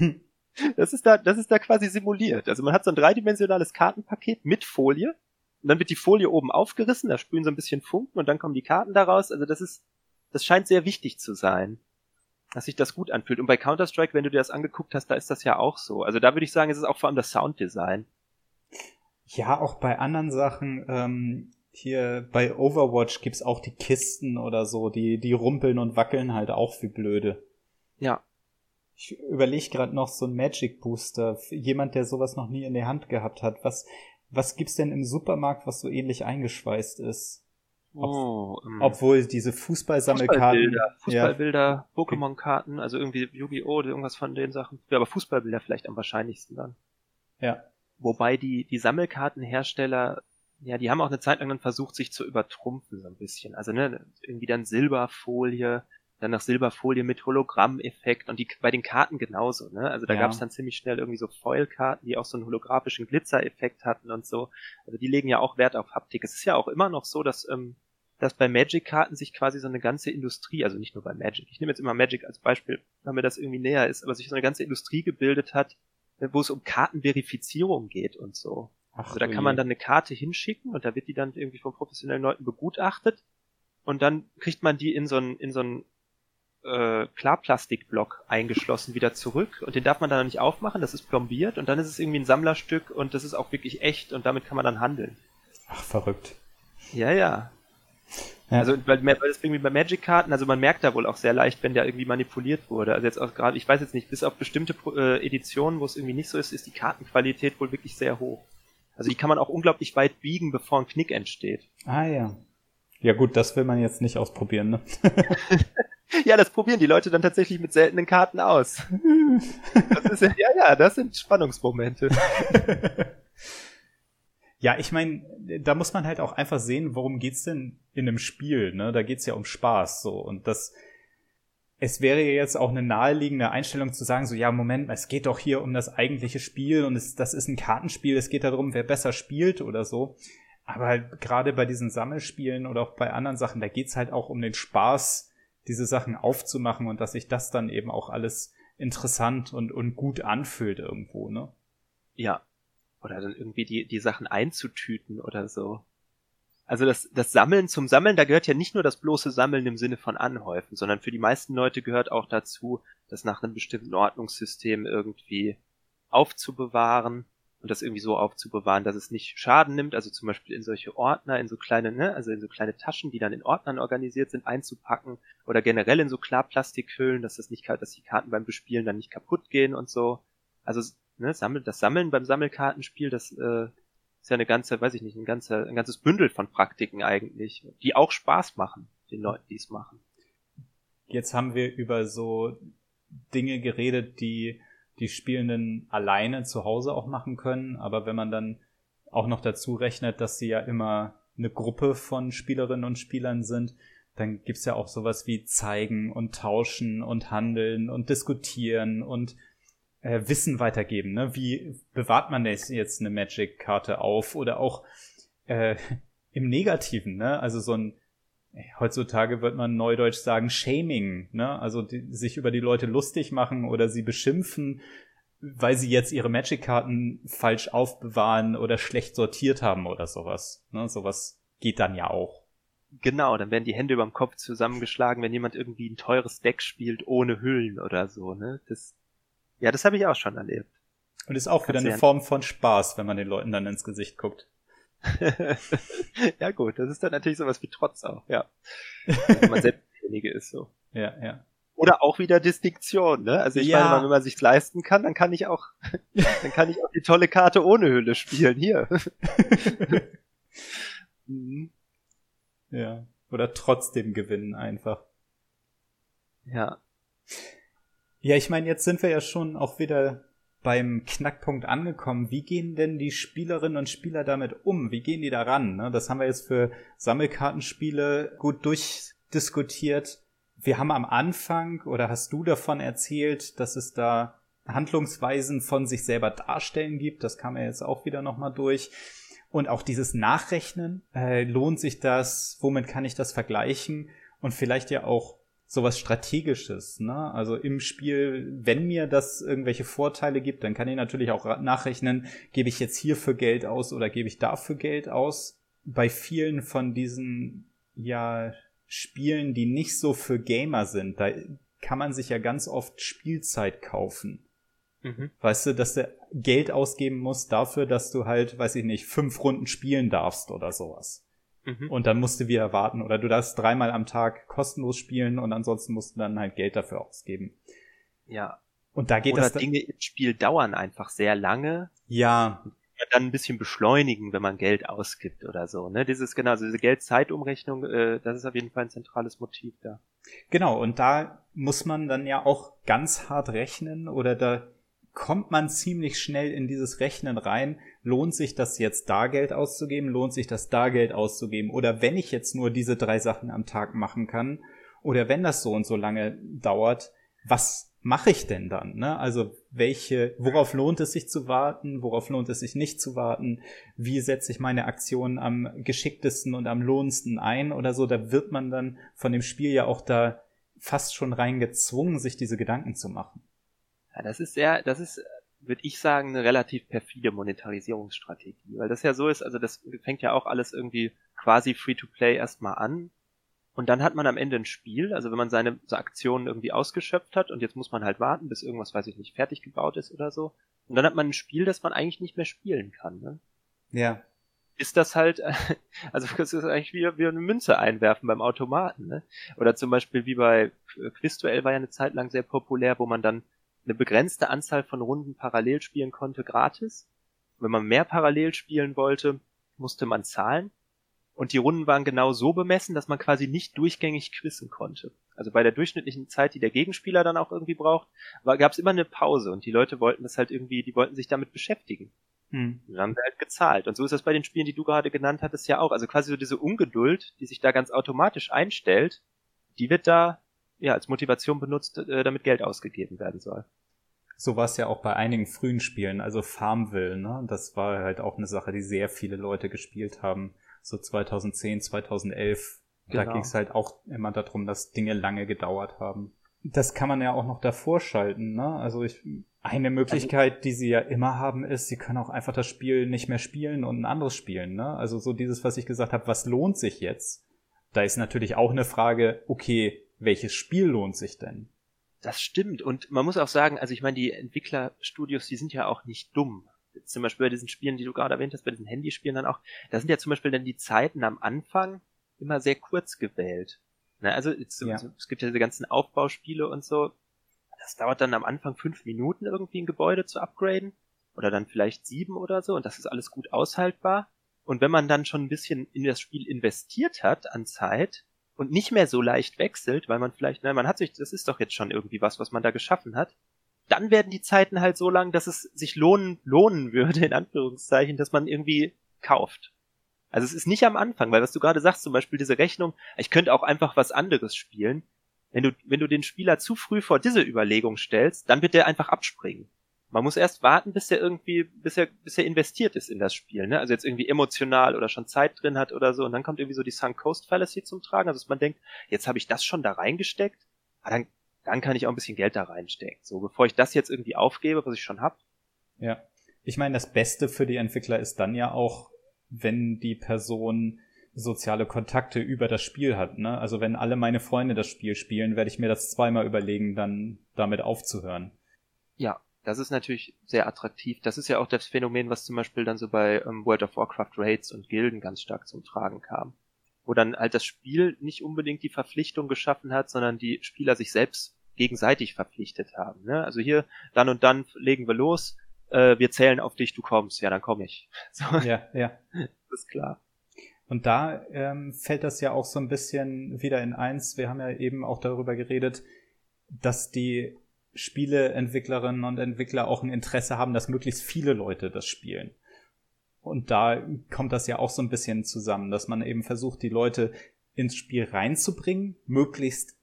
das ist da, das ist da quasi simuliert. Also man hat so ein dreidimensionales Kartenpaket mit Folie. Und dann wird die Folie oben aufgerissen, da sprühen so ein bisschen Funken und dann kommen die Karten daraus. Also das ist, das scheint sehr wichtig zu sein dass sich das gut anfühlt. Und bei Counter-Strike, wenn du dir das angeguckt hast, da ist das ja auch so. Also da würde ich sagen, es ist auch vor allem das Sounddesign. Ja, auch bei anderen Sachen, ähm, hier bei Overwatch gibt's auch die Kisten oder so, die, die rumpeln und wackeln halt auch wie blöde. Ja. Ich überlege gerade noch so ein Magic Booster. Jemand, der sowas noch nie in der Hand gehabt hat. Was, was gibt's denn im Supermarkt, was so ähnlich eingeschweißt ist? Oh, ähm, Obwohl diese Fußballsammelkarten. Fußballbilder, Fußballbilder ja. Pokémon-Karten, also irgendwie Yu-Gi-Oh! irgendwas von den Sachen. Ja, aber Fußballbilder vielleicht am wahrscheinlichsten dann. Ja. Wobei die, die Sammelkartenhersteller, ja, die haben auch eine Zeit lang dann versucht, sich zu übertrumpfen, so ein bisschen. Also, ne, irgendwie dann Silberfolie, dann noch Silberfolie mit Hologrammeffekt und die bei den Karten genauso, ne? Also da ja. gab es dann ziemlich schnell irgendwie so Foil-Karten, die auch so einen holographischen Glitzereffekt hatten und so. Also die legen ja auch Wert auf Haptik. Es ist ja auch immer noch so, dass ähm, dass bei Magic-Karten sich quasi so eine ganze Industrie, also nicht nur bei Magic, ich nehme jetzt immer Magic als Beispiel, weil mir das irgendwie näher ist, aber sich so eine ganze Industrie gebildet hat, wo es um Kartenverifizierung geht und so. Ach, also da kann man dann eine Karte hinschicken und da wird die dann irgendwie von professionellen Leuten begutachtet und dann kriegt man die in so einen, in so einen äh, Klarplastikblock eingeschlossen wieder zurück und den darf man dann nicht aufmachen, das ist plombiert und dann ist es irgendwie ein Sammlerstück und das ist auch wirklich echt und damit kann man dann handeln. Ach, verrückt. Ja, ja. Ja. Also weil, weil das irgendwie bei Magic-Karten, also man merkt da wohl auch sehr leicht, wenn der irgendwie manipuliert wurde. Also jetzt auch gerade, ich weiß jetzt nicht, bis auf bestimmte äh, Editionen, wo es irgendwie nicht so ist, ist die Kartenqualität wohl wirklich sehr hoch. Also die kann man auch unglaublich weit biegen, bevor ein Knick entsteht. Ah ja. Ja gut, das will man jetzt nicht ausprobieren, ne? ja, das probieren die Leute dann tatsächlich mit seltenen Karten aus. Das ist, ja, ja, das sind Spannungsmomente. Ja, ich meine, da muss man halt auch einfach sehen, worum geht's denn in einem Spiel, ne? Da geht's ja um Spaß, so. Und das, es wäre jetzt auch eine naheliegende Einstellung zu sagen, so, ja, Moment, es geht doch hier um das eigentliche Spiel und es, das ist ein Kartenspiel, es geht darum, wer besser spielt oder so. Aber halt gerade bei diesen Sammelspielen oder auch bei anderen Sachen, da geht's halt auch um den Spaß, diese Sachen aufzumachen und dass sich das dann eben auch alles interessant und, und gut anfühlt irgendwo, ne? Ja, oder dann irgendwie die, die Sachen einzutüten oder so. Also das, das Sammeln zum Sammeln, da gehört ja nicht nur das bloße Sammeln im Sinne von Anhäufen, sondern für die meisten Leute gehört auch dazu, das nach einem bestimmten Ordnungssystem irgendwie aufzubewahren und das irgendwie so aufzubewahren, dass es nicht Schaden nimmt, also zum Beispiel in solche Ordner, in so kleine, ne, also in so kleine Taschen, die dann in Ordnern organisiert sind, einzupacken oder generell in so Klarplastikhüllen, dass das nicht, dass die Karten beim Bespielen dann nicht kaputt gehen und so. Also ne, Sammeln, das Sammeln beim Sammelkartenspiel, das äh, ist ja eine ganze, weiß ich nicht, ein, ganzer, ein ganzes Bündel von Praktiken eigentlich, die auch Spaß machen, den Leuten, die es machen. Jetzt haben wir über so Dinge geredet, die die Spielenden alleine zu Hause auch machen können, aber wenn man dann auch noch dazu rechnet, dass sie ja immer eine Gruppe von Spielerinnen und Spielern sind, dann gibt's ja auch sowas wie zeigen und tauschen und handeln und diskutieren und äh, Wissen weitergeben. Ne? Wie bewahrt man jetzt eine Magic-Karte auf? Oder auch äh, im Negativen, ne? Also so ein heutzutage wird man neudeutsch sagen Shaming, ne? Also die, sich über die Leute lustig machen oder sie beschimpfen, weil sie jetzt ihre Magic-Karten falsch aufbewahren oder schlecht sortiert haben oder sowas. Ne? Sowas geht dann ja auch. Genau, dann werden die Hände überm Kopf zusammengeschlagen, wenn jemand irgendwie ein teures Deck spielt ohne Hüllen oder so, ne? Das ja, das habe ich auch schon erlebt. Und ist auch wieder eine Form von Spaß, wenn man den Leuten dann ins Gesicht guckt. ja gut, das ist dann natürlich sowas wie Trotz auch, ja. wenn man selbst derjenige ist so. Ja, ja. Oder auch wieder Distinktion, ne? Also ich ja. meine, wenn man sich's leisten kann, dann kann ich auch, dann kann ich auch die tolle Karte ohne Hülle spielen, hier. mhm. Ja. Oder trotzdem gewinnen einfach. Ja. Ja, ich meine, jetzt sind wir ja schon auch wieder beim Knackpunkt angekommen. Wie gehen denn die Spielerinnen und Spieler damit um? Wie gehen die da ran? Ne? Das haben wir jetzt für Sammelkartenspiele gut durchdiskutiert. Wir haben am Anfang, oder hast du davon erzählt, dass es da Handlungsweisen von sich selber darstellen gibt. Das kam ja jetzt auch wieder nochmal durch. Und auch dieses Nachrechnen, äh, lohnt sich das? Womit kann ich das vergleichen? Und vielleicht ja auch sowas Strategisches. Ne? Also im Spiel, wenn mir das irgendwelche Vorteile gibt, dann kann ich natürlich auch nachrechnen, gebe ich jetzt hierfür Geld aus oder gebe ich dafür Geld aus. Bei vielen von diesen ja Spielen, die nicht so für Gamer sind, da kann man sich ja ganz oft Spielzeit kaufen. Mhm. Weißt du, dass du Geld ausgeben musst dafür, dass du halt, weiß ich nicht, fünf Runden spielen darfst oder sowas. Mhm. Und dann musst du wieder warten. Oder du darfst dreimal am Tag kostenlos spielen und ansonsten musst du dann halt Geld dafür ausgeben. Ja. Und da geht Oder das Dinge im Spiel dauern einfach sehr lange. Ja. Dann ein bisschen beschleunigen, wenn man Geld ausgibt oder so. Ne? Dieses genau, also diese Geld-Zeitumrechnung, äh, das ist auf jeden Fall ein zentrales Motiv da. Genau, und da muss man dann ja auch ganz hart rechnen oder da kommt man ziemlich schnell in dieses Rechnen rein. Lohnt sich das jetzt da Geld auszugeben? Lohnt sich das da Geld auszugeben? Oder wenn ich jetzt nur diese drei Sachen am Tag machen kann oder wenn das so und so lange dauert, was mache ich denn dann? Ne? Also welche, worauf lohnt es sich zu warten? Worauf lohnt es sich nicht zu warten? Wie setze ich meine Aktionen am geschicktesten und am lohnendsten ein oder so? Da wird man dann von dem Spiel ja auch da fast schon reingezwungen, sich diese Gedanken zu machen. Ja, das ist sehr, das ist, würde ich sagen, eine relativ perfide Monetarisierungsstrategie, weil das ja so ist, also das fängt ja auch alles irgendwie quasi Free-to-Play erstmal an und dann hat man am Ende ein Spiel, also wenn man seine so Aktionen irgendwie ausgeschöpft hat und jetzt muss man halt warten, bis irgendwas, weiß ich nicht, fertig gebaut ist oder so. Und dann hat man ein Spiel, das man eigentlich nicht mehr spielen kann. Ne? Ja. Ist das halt, also das ist eigentlich wie, wie eine Münze einwerfen beim Automaten. Ne? Oder zum Beispiel wie bei Quizduell war ja eine Zeit lang sehr populär, wo man dann eine begrenzte Anzahl von Runden parallel spielen konnte, gratis. Wenn man mehr parallel spielen wollte, musste man zahlen. Und die Runden waren genau so bemessen, dass man quasi nicht durchgängig quizzen konnte. Also bei der durchschnittlichen Zeit, die der Gegenspieler dann auch irgendwie braucht, gab es immer eine Pause und die Leute wollten das halt irgendwie, die wollten sich damit beschäftigen. Hm. dann haben sie halt gezahlt. Und so ist das bei den Spielen, die du gerade genannt hattest, ja auch. Also quasi so diese Ungeduld, die sich da ganz automatisch einstellt, die wird da ja als Motivation benutzt, äh, damit Geld ausgegeben werden soll. So war es ja auch bei einigen frühen Spielen, also Farmville, ne? Das war halt auch eine Sache, die sehr viele Leute gespielt haben so 2010, 2011. Genau. Da ging es halt auch immer darum, dass Dinge lange gedauert haben. Das kann man ja auch noch davor schalten, ne? Also ich, eine Möglichkeit, die sie ja immer haben, ist, sie können auch einfach das Spiel nicht mehr spielen und ein anderes spielen, ne? Also so dieses, was ich gesagt habe, was lohnt sich jetzt? Da ist natürlich auch eine Frage, okay, welches Spiel lohnt sich denn? Das stimmt. Und man muss auch sagen, also ich meine, die Entwicklerstudios, die sind ja auch nicht dumm zum Beispiel bei diesen Spielen, die du gerade erwähnt hast, bei diesen Handyspielen dann auch, da sind ja zum Beispiel dann die Zeiten am Anfang immer sehr kurz gewählt. Ne, also jetzt, ja. es gibt ja diese ganzen Aufbauspiele und so. Das dauert dann am Anfang fünf Minuten irgendwie ein Gebäude zu upgraden oder dann vielleicht sieben oder so und das ist alles gut aushaltbar. Und wenn man dann schon ein bisschen in das Spiel investiert hat an Zeit und nicht mehr so leicht wechselt, weil man vielleicht, na, man hat sich, das ist doch jetzt schon irgendwie was, was man da geschaffen hat, dann werden die Zeiten halt so lang, dass es sich lohnen, lohnen würde, in Anführungszeichen, dass man irgendwie kauft. Also es ist nicht am Anfang, weil was du gerade sagst, zum Beispiel diese Rechnung, ich könnte auch einfach was anderes spielen. Wenn du, wenn du den Spieler zu früh vor diese Überlegung stellst, dann wird der einfach abspringen. Man muss erst warten, bis er irgendwie, bis er, bis er investiert ist in das Spiel, ne? Also jetzt irgendwie emotional oder schon Zeit drin hat oder so, und dann kommt irgendwie so die Sunk Coast Fallacy zum Tragen, also dass man denkt, jetzt habe ich das schon da reingesteckt, aber dann dann kann ich auch ein bisschen Geld da reinstecken. So, bevor ich das jetzt irgendwie aufgebe, was ich schon hab. Ja. Ich meine, das Beste für die Entwickler ist dann ja auch, wenn die Person soziale Kontakte über das Spiel hat. Ne? Also wenn alle meine Freunde das Spiel spielen, werde ich mir das zweimal überlegen, dann damit aufzuhören. Ja, das ist natürlich sehr attraktiv. Das ist ja auch das Phänomen, was zum Beispiel dann so bei ähm, World of Warcraft Raids und Gilden ganz stark zum Tragen kam wo dann halt das Spiel nicht unbedingt die Verpflichtung geschaffen hat, sondern die Spieler sich selbst gegenseitig verpflichtet haben. Ne? Also hier, dann und dann legen wir los, äh, wir zählen auf dich, du kommst, ja, dann komme ich. So. Ja, ja. Das ist klar. Und da ähm, fällt das ja auch so ein bisschen wieder in eins. Wir haben ja eben auch darüber geredet, dass die Spieleentwicklerinnen und Entwickler auch ein Interesse haben, dass möglichst viele Leute das spielen. Und da kommt das ja auch so ein bisschen zusammen, dass man eben versucht, die Leute ins Spiel reinzubringen, möglichst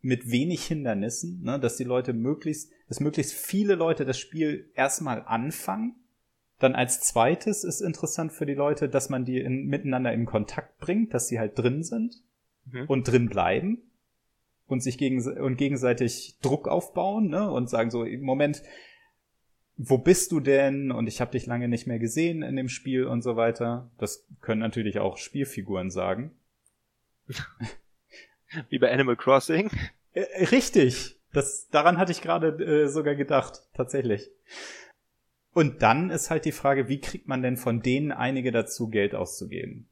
mit wenig Hindernissen, ne, dass die Leute möglichst, dass möglichst viele Leute das Spiel erstmal anfangen. Dann als zweites ist interessant für die Leute, dass man die in, miteinander in Kontakt bringt, dass sie halt drin sind mhm. und drin bleiben und sich gegen, und gegenseitig Druck aufbauen ne, und sagen so, im Moment, wo bist du denn? Und ich habe dich lange nicht mehr gesehen in dem Spiel und so weiter. Das können natürlich auch Spielfiguren sagen. Wie bei Animal Crossing. Äh, äh, richtig. Das, daran hatte ich gerade äh, sogar gedacht, tatsächlich. Und dann ist halt die Frage, wie kriegt man denn von denen einige dazu, Geld auszugeben?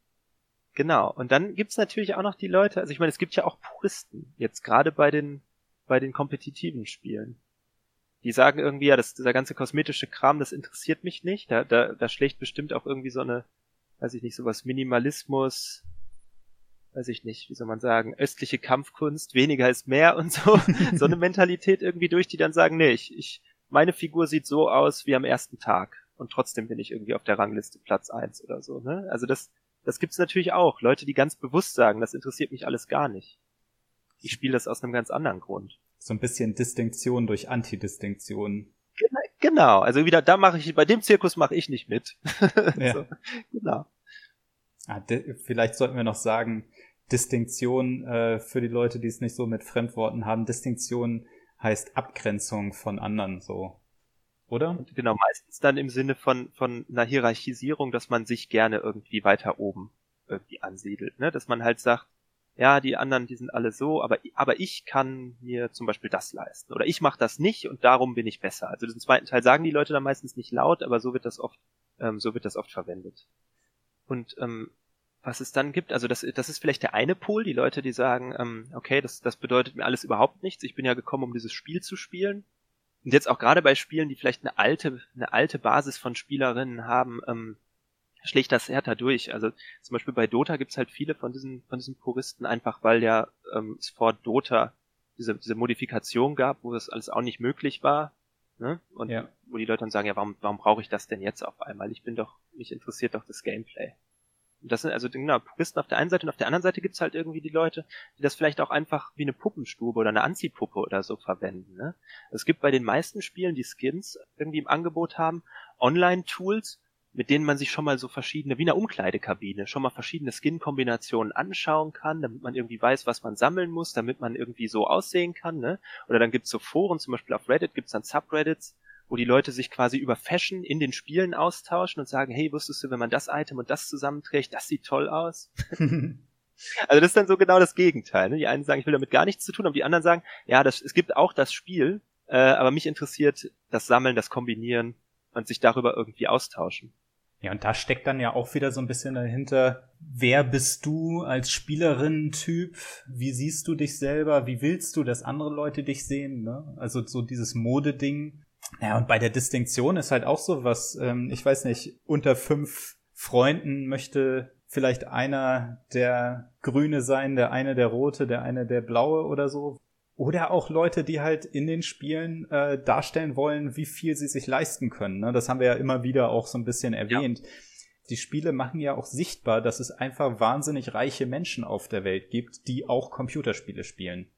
Genau. Und dann gibt's natürlich auch noch die Leute, also ich meine, es gibt ja auch Puristen, jetzt gerade bei den, bei den kompetitiven Spielen Die sagen irgendwie, ja, das, dieser ganze kosmetische Kram, das interessiert mich nicht. Da, da, da schlägt bestimmt auch irgendwie so eine, weiß ich nicht, sowas Minimalismus, weiß ich nicht, wie soll man sagen, östliche Kampfkunst, weniger ist mehr und so, so eine Mentalität irgendwie durch, die dann sagen, nee, ich, ich, meine Figur sieht so aus wie am ersten Tag und trotzdem bin ich irgendwie auf der Rangliste Platz eins oder so, ne? Also das, das gibt's natürlich auch. Leute, die ganz bewusst sagen, das interessiert mich alles gar nicht. Ich spiele das aus einem ganz anderen Grund. So ein bisschen Distinktion durch Antidistinktion. Genau, also wieder, da mache ich, bei dem Zirkus mache ich nicht mit. Ja. so, genau. Ah, vielleicht sollten wir noch sagen, Distinktion äh, für die Leute, die es nicht so mit Fremdworten haben. Distinktion heißt Abgrenzung von anderen, so. Oder? Und genau, meistens dann im Sinne von, von einer Hierarchisierung, dass man sich gerne irgendwie weiter oben irgendwie ansiedelt, ne? Dass man halt sagt, ja, die anderen, die sind alle so, aber, aber ich kann mir zum Beispiel das leisten. Oder ich mache das nicht und darum bin ich besser. Also den zweiten Teil sagen die Leute dann meistens nicht laut, aber so wird das oft, ähm, so wird das oft verwendet. Und ähm, was es dann gibt, also das, das ist vielleicht der eine Pol, die Leute, die sagen, ähm, okay, das, das bedeutet mir alles überhaupt nichts, ich bin ja gekommen, um dieses Spiel zu spielen. Und jetzt auch gerade bei Spielen, die vielleicht eine alte, eine alte Basis von Spielerinnen haben, ähm, schlägt das härter durch. Also zum Beispiel bei Dota gibt's halt viele von diesen, von diesen Puristen, einfach weil ja ähm, es vor Dota diese, diese Modifikation gab, wo das alles auch nicht möglich war. Ne? Und ja. wo die Leute dann sagen, ja, warum, warum brauche ich das denn jetzt auf einmal? Ich bin doch, mich interessiert doch das Gameplay. Das sind also genau Puristen auf der einen Seite und auf der anderen Seite gibt's halt irgendwie die Leute, die das vielleicht auch einfach wie eine Puppenstube oder eine Anziehpuppe oder so verwenden. Ne? Es gibt bei den meisten Spielen, die Skins irgendwie im Angebot haben, Online-Tools, mit denen man sich schon mal so verschiedene, wie eine Umkleidekabine, schon mal verschiedene Skin-Kombinationen anschauen kann, damit man irgendwie weiß, was man sammeln muss, damit man irgendwie so aussehen kann, ne? Oder dann gibt's so Foren, zum Beispiel auf Reddit gibt's dann Subreddits, wo die Leute sich quasi über Fashion in den Spielen austauschen und sagen, hey, wusstest du, wenn man das Item und das zusammenträgt, das sieht toll aus? also das ist dann so genau das Gegenteil. Ne? Die einen sagen, ich will damit gar nichts zu tun, aber die anderen sagen, ja, das, es gibt auch das Spiel, äh, aber mich interessiert das Sammeln, das Kombinieren und sich darüber irgendwie austauschen. Ja, und da steckt dann ja auch wieder so ein bisschen dahinter, wer bist du als Spielerin-Typ? Wie siehst du dich selber? Wie willst du, dass andere Leute dich sehen? Ne? Also so dieses Modeding. Ja, und bei der Distinktion ist halt auch so was, ähm, ich weiß nicht, unter fünf Freunden möchte vielleicht einer der Grüne sein, der eine der Rote, der eine der Blaue oder so. Oder auch Leute, die halt in den Spielen äh, darstellen wollen, wie viel sie sich leisten können. Ne? Das haben wir ja immer wieder auch so ein bisschen erwähnt. Ja. Die Spiele machen ja auch sichtbar, dass es einfach wahnsinnig reiche Menschen auf der Welt gibt, die auch Computerspiele spielen.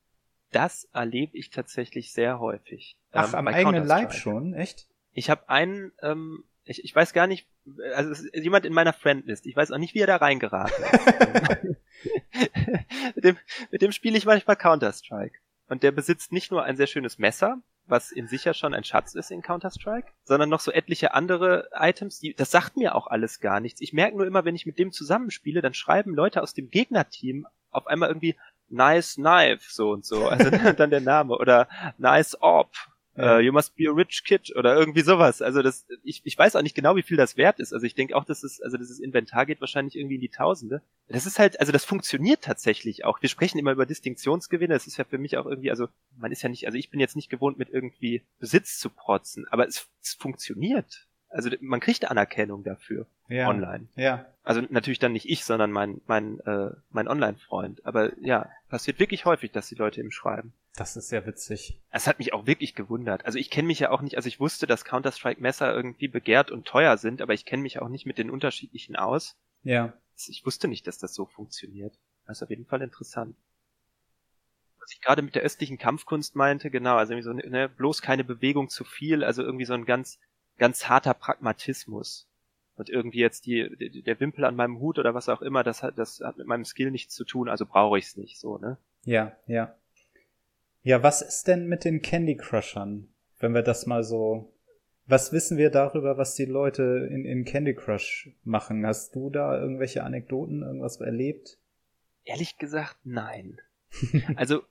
Das erlebe ich tatsächlich sehr häufig. Ach, ähm, am eigenen Leib schon, echt? Ich habe einen, ähm, ich, ich weiß gar nicht, also es ist jemand in meiner Friendlist. Ich weiß auch nicht, wie er da reingeraten ist. mit dem, mit dem spiele ich manchmal Counter-Strike. Und der besitzt nicht nur ein sehr schönes Messer, was in sich ja schon ein Schatz ist in Counter-Strike, sondern noch so etliche andere Items, die, das sagt mir auch alles gar nichts. Ich merke nur immer, wenn ich mit dem zusammenspiele, dann schreiben Leute aus dem Gegnerteam auf einmal irgendwie Nice Knife, so und so, also dann der Name, oder Nice Orb, Uh, you must be a rich kid oder irgendwie sowas. Also das, ich, ich weiß auch nicht genau, wie viel das wert ist. Also ich denke auch, dass es, also dieses Inventar geht wahrscheinlich irgendwie in die Tausende. Das ist halt, also das funktioniert tatsächlich auch. Wir sprechen immer über Distinktionsgewinne. Das ist ja für mich auch irgendwie, also man ist ja nicht, also ich bin jetzt nicht gewohnt, mit irgendwie Besitz zu protzen, aber es, es funktioniert. Also man kriegt Anerkennung dafür ja. online. Ja. Also natürlich dann nicht ich, sondern mein mein äh, mein Online-Freund. Aber ja, passiert wirklich häufig, dass die Leute ihm schreiben. Das ist sehr witzig. Es hat mich auch wirklich gewundert. Also ich kenne mich ja auch nicht, also ich wusste, dass Counter-Strike-Messer irgendwie begehrt und teuer sind, aber ich kenne mich auch nicht mit den unterschiedlichen aus. Ja. Ich wusste nicht, dass das so funktioniert. Das ist auf jeden Fall interessant. Was ich gerade mit der östlichen Kampfkunst meinte, genau, also irgendwie so, ne, bloß keine Bewegung zu viel, also irgendwie so ein ganz, ganz harter Pragmatismus. Und irgendwie jetzt die, die der Wimpel an meinem Hut oder was auch immer, das hat, das hat mit meinem Skill nichts zu tun, also brauche ich es nicht so, ne? Ja, ja. Ja, was ist denn mit den Candy Crushern? Wenn wir das mal so. Was wissen wir darüber, was die Leute in, in Candy Crush machen? Hast du da irgendwelche Anekdoten, irgendwas erlebt? Ehrlich gesagt, nein. also,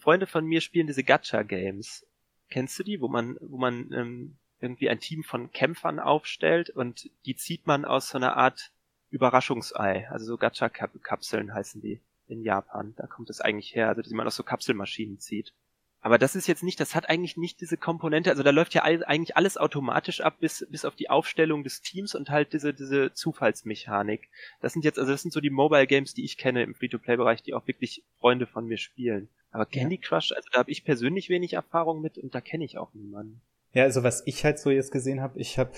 Freunde von mir spielen diese Gacha-Games. Kennst du die, wo man, wo man ähm, irgendwie ein Team von Kämpfern aufstellt und die zieht man aus so einer Art Überraschungsei. Also so Gacha-Kapseln heißen die in Japan. Da kommt es eigentlich her, also die man aus so Kapselmaschinen zieht. Aber das ist jetzt nicht, das hat eigentlich nicht diese Komponente, also da läuft ja eigentlich alles automatisch ab, bis, bis auf die Aufstellung des Teams und halt diese, diese Zufallsmechanik. Das sind jetzt, also das sind so die Mobile Games, die ich kenne im Free-to-Play-Bereich, die auch wirklich Freunde von mir spielen. Aber Candy Crush, also da habe ich persönlich wenig Erfahrung mit und da kenne ich auch niemanden. Ja, also was ich halt so jetzt gesehen habe, ich habe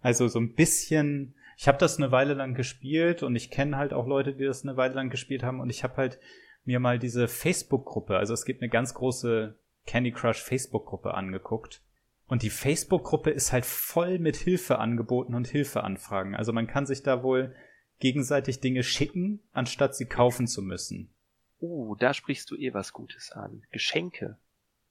also so ein bisschen, ich habe das eine Weile lang gespielt und ich kenne halt auch Leute, die das eine Weile lang gespielt haben und ich habe halt mir mal diese Facebook-Gruppe, also es gibt eine ganz große Candy Crush Facebook-Gruppe angeguckt. Und die Facebook-Gruppe ist halt voll mit Hilfeangeboten und Hilfeanfragen. Also man kann sich da wohl gegenseitig Dinge schicken, anstatt sie kaufen zu müssen. Uh, da sprichst du eh was Gutes an. Geschenke.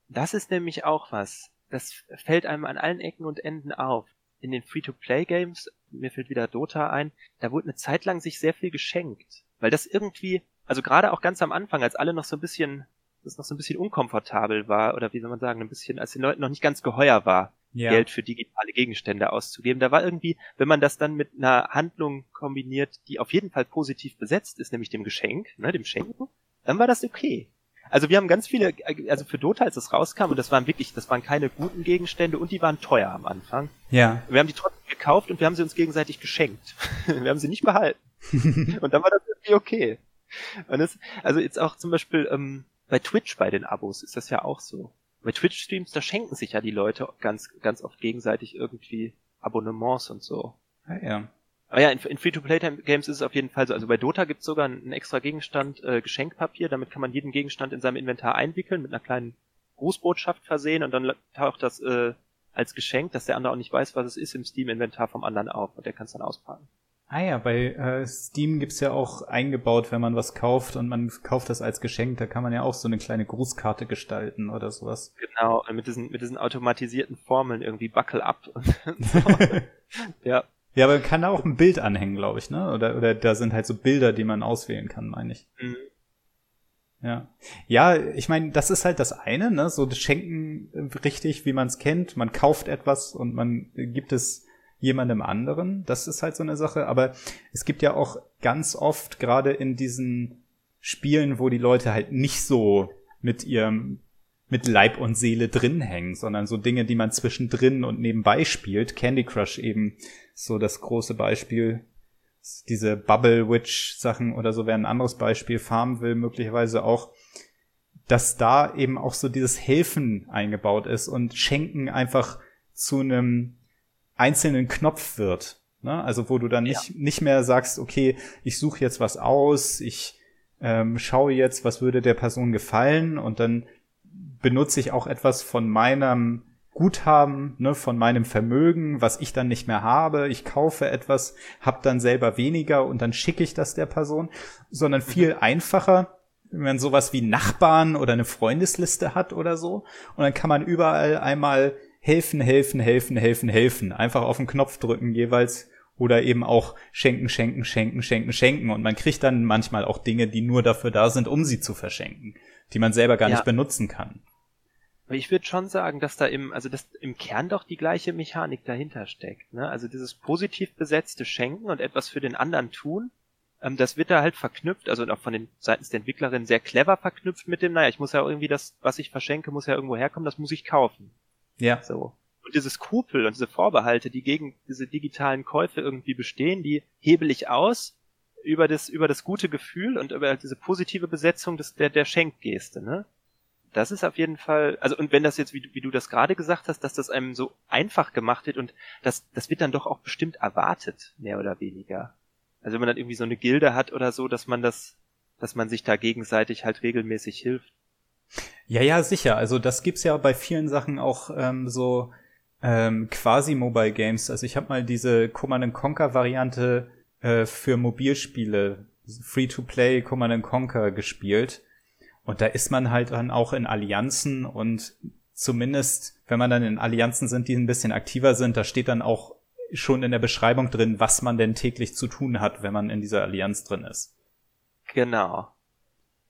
Das ist nämlich auch was. Das fällt einem an allen Ecken und Enden auf. In den Free-to-Play-Games, mir fällt wieder Dota ein, da wurde eine Zeit lang sich sehr viel geschenkt. Weil das irgendwie, also gerade auch ganz am Anfang, als alle noch so ein bisschen das noch so ein bisschen unkomfortabel war oder wie soll man sagen, ein bisschen, als den Leuten noch nicht ganz geheuer war, ja. Geld für digitale Gegenstände auszugeben. Da war irgendwie, wenn man das dann mit einer Handlung kombiniert, die auf jeden Fall positiv besetzt ist, nämlich dem Geschenk, ne, dem Schenken, dann war das okay. Also wir haben ganz viele, also für Dota, als das rauskam, und das waren wirklich, das waren keine guten Gegenstände und die waren teuer am Anfang. Ja. Wir haben die trotzdem gekauft und wir haben sie uns gegenseitig geschenkt. wir haben sie nicht behalten. und dann war das irgendwie okay. Und das, also jetzt auch zum Beispiel, ähm, bei Twitch bei den Abos ist das ja auch so. Bei Twitch-Streams, da schenken sich ja die Leute ganz, ganz oft gegenseitig irgendwie Abonnements und so. Ah, ja. Aber ja, in, in Free-to-Play-Games ist es auf jeden Fall so. Also bei Dota gibt's sogar einen extra Gegenstand, äh, Geschenkpapier. Damit kann man jeden Gegenstand in seinem Inventar einwickeln, mit einer kleinen Grußbotschaft versehen und dann taucht das äh, als Geschenk, dass der andere auch nicht weiß, was es ist, im Steam-Inventar vom anderen auf und der kann es dann auspacken. Ah ja, bei äh, Steam gibt's ja auch eingebaut, wenn man was kauft und man kauft das als Geschenk, da kann man ja auch so eine kleine Grußkarte gestalten oder sowas. Genau, mit diesen, mit diesen automatisierten Formeln irgendwie Buckle up. so. ja. Ja, aber man kann da auch ein Bild anhängen, glaube ich, ne? Oder, oder da sind halt so Bilder, die man auswählen kann, meine ich. Mhm. Ja. Ja, ich meine, das ist halt das eine, ne? So das Schenken richtig, wie man es kennt. Man kauft etwas und man gibt es jemandem anderen. Das ist halt so eine Sache. Aber es gibt ja auch ganz oft, gerade in diesen Spielen, wo die Leute halt nicht so mit ihrem mit Leib und Seele drin hängen, sondern so Dinge, die man zwischendrin und nebenbei spielt. Candy Crush eben so das große Beispiel. Diese Bubble Witch Sachen oder so wäre ein anderes Beispiel. Farmville möglicherweise auch, dass da eben auch so dieses Helfen eingebaut ist und Schenken einfach zu einem einzelnen Knopf wird. Ne? Also wo du dann nicht, ja. nicht mehr sagst, okay, ich suche jetzt was aus, ich ähm, schaue jetzt, was würde der Person gefallen und dann benutze ich auch etwas von meinem Guthaben, ne, von meinem Vermögen, was ich dann nicht mehr habe. Ich kaufe etwas, hab dann selber weniger und dann schicke ich das der Person, sondern viel mhm. einfacher, wenn man sowas wie Nachbarn oder eine Freundesliste hat oder so. Und dann kann man überall einmal helfen, helfen, helfen, helfen, helfen. Einfach auf den Knopf drücken jeweils oder eben auch schenken, schenken, schenken, schenken, schenken. Und man kriegt dann manchmal auch Dinge, die nur dafür da sind, um sie zu verschenken, die man selber gar ja. nicht benutzen kann. Aber ich würde schon sagen, dass da im, also dass im Kern doch die gleiche Mechanik dahinter steckt. Ne? Also dieses positiv besetzte Schenken und etwas für den anderen tun, ähm, das wird da halt verknüpft, also auch von den seitens der Entwicklerin sehr clever verknüpft mit dem, naja, ich muss ja irgendwie das, was ich verschenke, muss ja irgendwo herkommen, das muss ich kaufen. Ja. So. Und diese Skrupel und diese Vorbehalte, die gegen diese digitalen Käufe irgendwie bestehen, die hebel ich aus über das, über das gute Gefühl und über diese positive Besetzung des, der, der Schenkgeste, ne? Das ist auf jeden Fall, also und wenn das jetzt, wie, wie du das gerade gesagt hast, dass das einem so einfach gemacht wird und das, das wird dann doch auch bestimmt erwartet, mehr oder weniger. Also wenn man dann irgendwie so eine Gilde hat oder so, dass man das, dass man sich da gegenseitig halt regelmäßig hilft. Ja, ja, sicher. Also das gibt's ja bei vielen Sachen auch ähm, so ähm, quasi Mobile Games. Also ich habe mal diese Command Conquer Variante äh, für Mobilspiele Free-to-Play Command Conquer gespielt. Und da ist man halt dann auch in Allianzen und zumindest, wenn man dann in Allianzen sind, die ein bisschen aktiver sind, da steht dann auch schon in der Beschreibung drin, was man denn täglich zu tun hat, wenn man in dieser Allianz drin ist. Genau.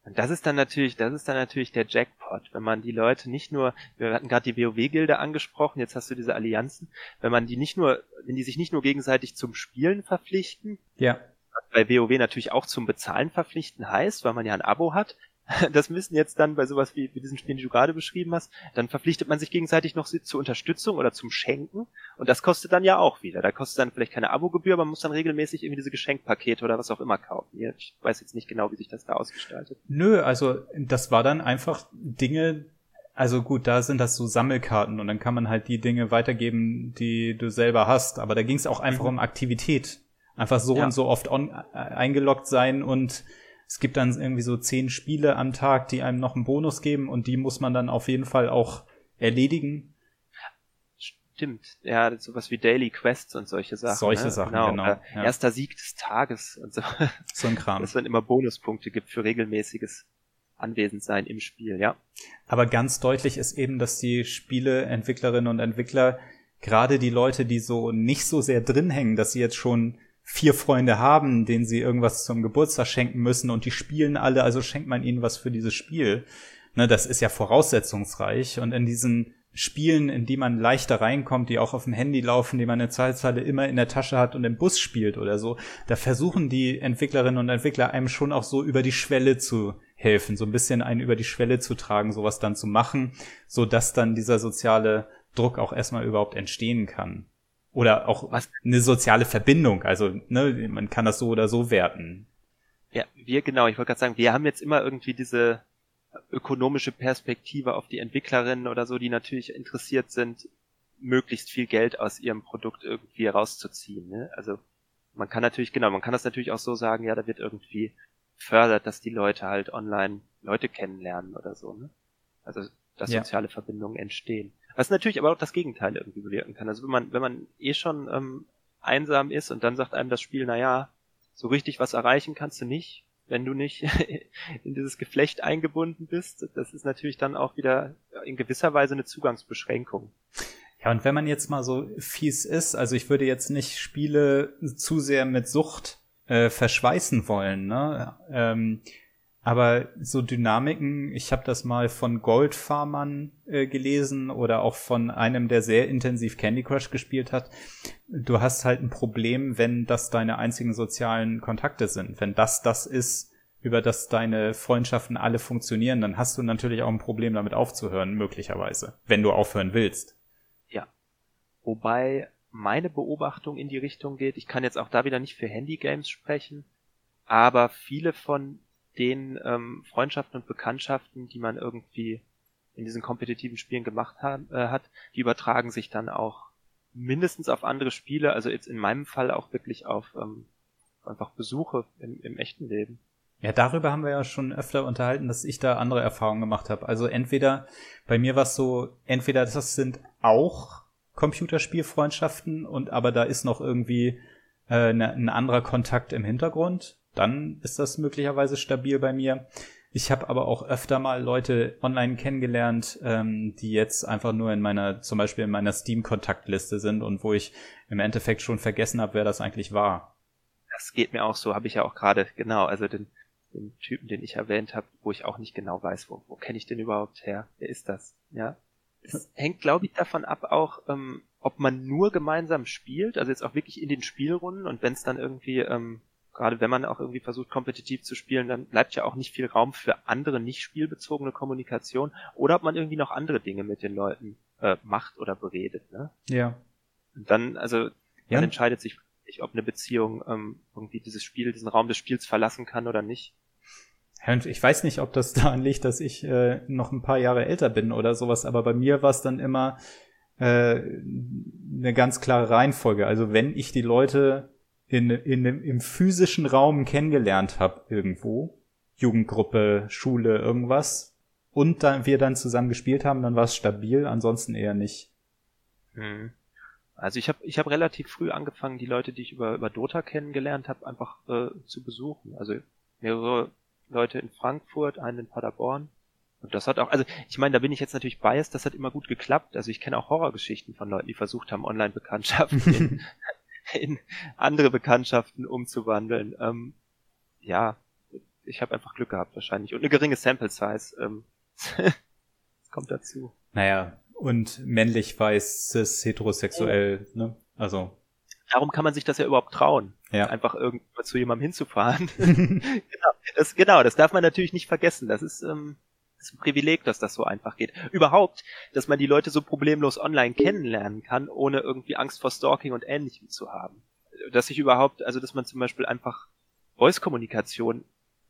Und das ist dann natürlich, das ist dann natürlich der Jackpot, wenn man die Leute nicht nur, wir hatten gerade die WoW-Gilde angesprochen, jetzt hast du diese Allianzen, wenn man die nicht nur, wenn die sich nicht nur gegenseitig zum Spielen verpflichten, ja. was bei WoW natürlich auch zum Bezahlen verpflichten heißt, weil man ja ein Abo hat, das müssen jetzt dann bei sowas wie, wie diesen Spielen, die du gerade beschrieben hast, dann verpflichtet man sich gegenseitig noch zur Unterstützung oder zum Schenken und das kostet dann ja auch wieder. Da kostet dann vielleicht keine Abogebühr, man muss dann regelmäßig irgendwie diese Geschenkpakete oder was auch immer kaufen. Ich weiß jetzt nicht genau, wie sich das da ausgestaltet. Nö, also das war dann einfach Dinge, also gut, da sind das so Sammelkarten und dann kann man halt die Dinge weitergeben, die du selber hast. Aber da ging es auch einfach mhm. um Aktivität. Einfach so ja. und so oft on, äh, eingeloggt sein und es gibt dann irgendwie so zehn Spiele am Tag, die einem noch einen Bonus geben und die muss man dann auf jeden Fall auch erledigen. Stimmt, ja, sowas wie Daily Quests und solche Sachen. Solche ne? Sachen, genau. genau äh, ja. Erster Sieg des Tages und so. So ein Kram. Dass es dann immer Bonuspunkte gibt für regelmäßiges Anwesendsein im Spiel, ja. Aber ganz deutlich ist eben, dass die Spieleentwicklerinnen und Entwickler gerade die Leute, die so nicht so sehr drin hängen, dass sie jetzt schon vier Freunde haben, denen sie irgendwas zum Geburtstag schenken müssen und die spielen alle, also schenkt man ihnen was für dieses Spiel. Ne, das ist ja voraussetzungsreich und in diesen Spielen, in die man leichter reinkommt, die auch auf dem Handy laufen, die man eine Zahlzeile immer in der Tasche hat und im Bus spielt oder so, da versuchen die Entwicklerinnen und Entwickler einem schon auch so über die Schwelle zu helfen, so ein bisschen einen über die Schwelle zu tragen, sowas dann zu machen, so dass dann dieser soziale Druck auch erstmal überhaupt entstehen kann. Oder auch Was? eine soziale Verbindung. Also, ne, man kann das so oder so werten. Ja, wir genau, ich wollte gerade sagen, wir haben jetzt immer irgendwie diese ökonomische Perspektive auf die Entwicklerinnen oder so, die natürlich interessiert sind, möglichst viel Geld aus ihrem Produkt irgendwie rauszuziehen. Ne? Also man kann natürlich, genau, man kann das natürlich auch so sagen, ja, da wird irgendwie fördert, dass die Leute halt online Leute kennenlernen oder so. Ne? Also dass ja. soziale Verbindungen entstehen. Was natürlich aber auch das Gegenteil irgendwie bewirken kann. Also wenn man, wenn man eh schon ähm, einsam ist und dann sagt einem das Spiel, na ja, so richtig was erreichen kannst du nicht, wenn du nicht in dieses Geflecht eingebunden bist. Das ist natürlich dann auch wieder in gewisser Weise eine Zugangsbeschränkung. Ja, und wenn man jetzt mal so fies ist, also ich würde jetzt nicht Spiele zu sehr mit Sucht äh, verschweißen wollen, ne? Ähm, aber so Dynamiken, ich habe das mal von Goldfarmern äh, gelesen oder auch von einem, der sehr intensiv Candy Crush gespielt hat. Du hast halt ein Problem, wenn das deine einzigen sozialen Kontakte sind. Wenn das das ist, über das deine Freundschaften alle funktionieren, dann hast du natürlich auch ein Problem damit aufzuhören, möglicherweise, wenn du aufhören willst. Ja. Wobei meine Beobachtung in die Richtung geht, ich kann jetzt auch da wieder nicht für Handygames sprechen, aber viele von den ähm, Freundschaften und Bekanntschaften, die man irgendwie in diesen kompetitiven Spielen gemacht hat, äh, hat, die übertragen sich dann auch mindestens auf andere Spiele, also jetzt in meinem Fall auch wirklich auf ähm, einfach Besuche im, im echten Leben. Ja, darüber haben wir ja schon öfter unterhalten, dass ich da andere Erfahrungen gemacht habe. Also entweder, bei mir war es so, entweder das sind auch Computerspielfreundschaften und aber da ist noch irgendwie äh, ne, ein anderer Kontakt im Hintergrund dann ist das möglicherweise stabil bei mir. Ich habe aber auch öfter mal Leute online kennengelernt, ähm, die jetzt einfach nur in meiner, zum Beispiel in meiner Steam-Kontaktliste sind und wo ich im Endeffekt schon vergessen habe, wer das eigentlich war. Das geht mir auch so, habe ich ja auch gerade, genau, also den, den Typen, den ich erwähnt habe, wo ich auch nicht genau weiß, wo, wo kenne ich den überhaupt her? Wer ist das? Ja. Es hängt, glaube ich, davon ab auch, ähm, ob man nur gemeinsam spielt, also jetzt auch wirklich in den Spielrunden und wenn es dann irgendwie ähm, gerade wenn man auch irgendwie versucht, kompetitiv zu spielen, dann bleibt ja auch nicht viel Raum für andere nicht spielbezogene Kommunikation oder ob man irgendwie noch andere Dinge mit den Leuten äh, macht oder beredet. Ne? Ja. Und dann, also ja. entscheidet sich, ob eine Beziehung ähm, irgendwie dieses Spiel, diesen Raum des Spiels verlassen kann oder nicht. Ich weiß nicht, ob das daran liegt, dass ich äh, noch ein paar Jahre älter bin oder sowas, aber bei mir war es dann immer äh, eine ganz klare Reihenfolge. Also wenn ich die Leute in, in, im physischen Raum kennengelernt habe irgendwo, Jugendgruppe, Schule, irgendwas, und dann wir dann zusammen gespielt haben, dann war es stabil, ansonsten eher nicht. Hm. Also ich habe ich hab relativ früh angefangen, die Leute, die ich über, über Dota kennengelernt habe, einfach äh, zu besuchen. Also mehrere Leute in Frankfurt, einen in Paderborn. Und das hat auch, also ich meine, da bin ich jetzt natürlich biased, das hat immer gut geklappt. Also ich kenne auch Horrorgeschichten von Leuten, die versucht haben, Online-Bekanntschaften in, andere Bekanntschaften umzuwandeln. Ähm, ja, ich habe einfach Glück gehabt wahrscheinlich. Und eine geringe Sample Size. Ähm, kommt dazu. Naja, und männlich, weiß, cis, heterosexuell, ne? Also. Darum kann man sich das ja überhaupt trauen. ja. einfach irgendwo zu jemandem hinzufahren. genau, das, genau, das darf man natürlich nicht vergessen. Das ist, ähm, ist ein Privileg, dass das so einfach geht. Überhaupt, dass man die Leute so problemlos online kennenlernen kann, ohne irgendwie Angst vor Stalking und Ähnlichem zu haben. Dass sich überhaupt, also dass man zum Beispiel einfach Voice-Kommunikation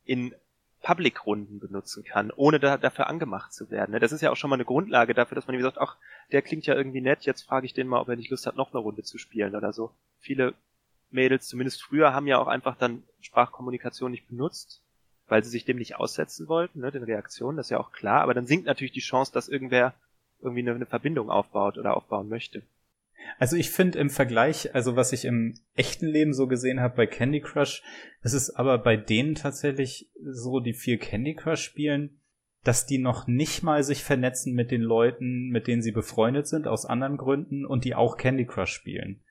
in Public-Runden benutzen kann, ohne da, dafür angemacht zu werden. Das ist ja auch schon mal eine Grundlage dafür, dass man wie sagt, ach, der klingt ja irgendwie nett, jetzt frage ich den mal, ob er nicht Lust hat, noch eine Runde zu spielen oder so. Viele Mädels, zumindest früher, haben ja auch einfach dann Sprachkommunikation nicht benutzt, weil sie sich dem nicht aussetzen wollten, ne, den Reaktionen, das ist ja auch klar, aber dann sinkt natürlich die Chance, dass irgendwer irgendwie eine, eine Verbindung aufbaut oder aufbauen möchte. Also ich finde im Vergleich, also was ich im echten Leben so gesehen habe bei Candy Crush, es ist aber bei denen tatsächlich so, die viel Candy Crush spielen, dass die noch nicht mal sich vernetzen mit den Leuten, mit denen sie befreundet sind, aus anderen Gründen und die auch Candy Crush spielen.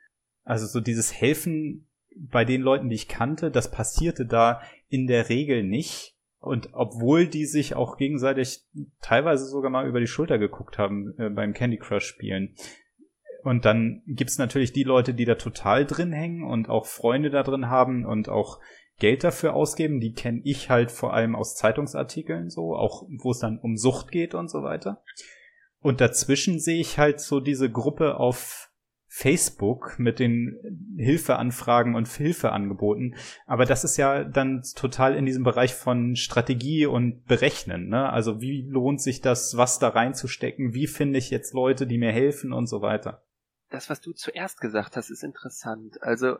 Also so dieses Helfen bei den Leuten, die ich kannte, das passierte da in der Regel nicht. Und obwohl die sich auch gegenseitig teilweise sogar mal über die Schulter geguckt haben äh, beim Candy Crush Spielen. Und dann gibt's natürlich die Leute, die da total drin hängen und auch Freunde da drin haben und auch Geld dafür ausgeben. Die kenne ich halt vor allem aus Zeitungsartikeln so, auch wo es dann um Sucht geht und so weiter. Und dazwischen sehe ich halt so diese Gruppe auf Facebook mit den Hilfeanfragen und Hilfeangeboten. Aber das ist ja dann total in diesem Bereich von Strategie und Berechnen. Ne? Also wie lohnt sich das, was da reinzustecken? Wie finde ich jetzt Leute, die mir helfen und so weiter? Das, was du zuerst gesagt hast, ist interessant. Also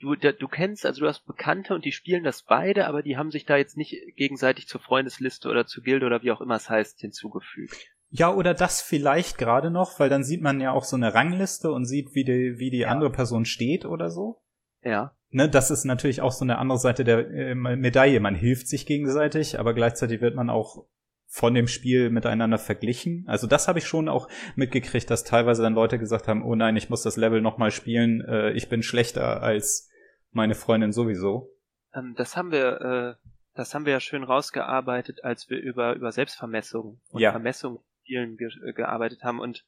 du, du kennst, also du hast Bekannte und die spielen das beide, aber die haben sich da jetzt nicht gegenseitig zur Freundesliste oder zur Gilde oder wie auch immer es heißt hinzugefügt. Ja, oder das vielleicht gerade noch, weil dann sieht man ja auch so eine Rangliste und sieht, wie die, wie die ja. andere Person steht oder so. Ja. Ne, das ist natürlich auch so eine andere Seite der äh, Medaille. Man hilft sich gegenseitig, aber gleichzeitig wird man auch von dem Spiel miteinander verglichen. Also das habe ich schon auch mitgekriegt, dass teilweise dann Leute gesagt haben, oh nein, ich muss das Level nochmal spielen, äh, ich bin schlechter als meine Freundin sowieso. Ähm, das haben wir, äh, das haben wir ja schön rausgearbeitet, als wir über, über Selbstvermessung und ja. Vermessung Spielen ge äh, gearbeitet haben und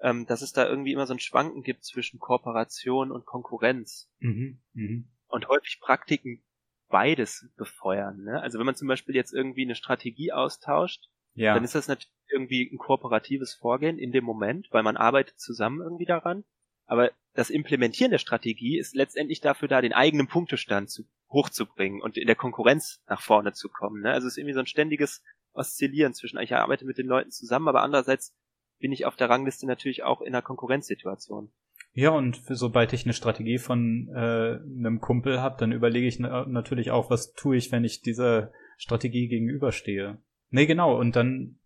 ähm, dass es da irgendwie immer so ein Schwanken gibt zwischen Kooperation und Konkurrenz. Mhm, mh. Und häufig Praktiken beides befeuern. Ne? Also wenn man zum Beispiel jetzt irgendwie eine Strategie austauscht, ja. dann ist das natürlich irgendwie ein kooperatives Vorgehen in dem Moment, weil man arbeitet zusammen irgendwie daran. Aber das Implementieren der Strategie ist letztendlich dafür da, den eigenen Punktestand zu, hochzubringen und in der Konkurrenz nach vorne zu kommen. Ne? Also es ist irgendwie so ein ständiges oszillieren zwischen, ich arbeite mit den Leuten zusammen, aber andererseits bin ich auf der Rangliste natürlich auch in einer Konkurrenzsituation. Ja, und sobald ich eine Strategie von äh, einem Kumpel habe, dann überlege ich na natürlich auch, was tue ich, wenn ich dieser Strategie gegenüberstehe. Nee, genau, und dann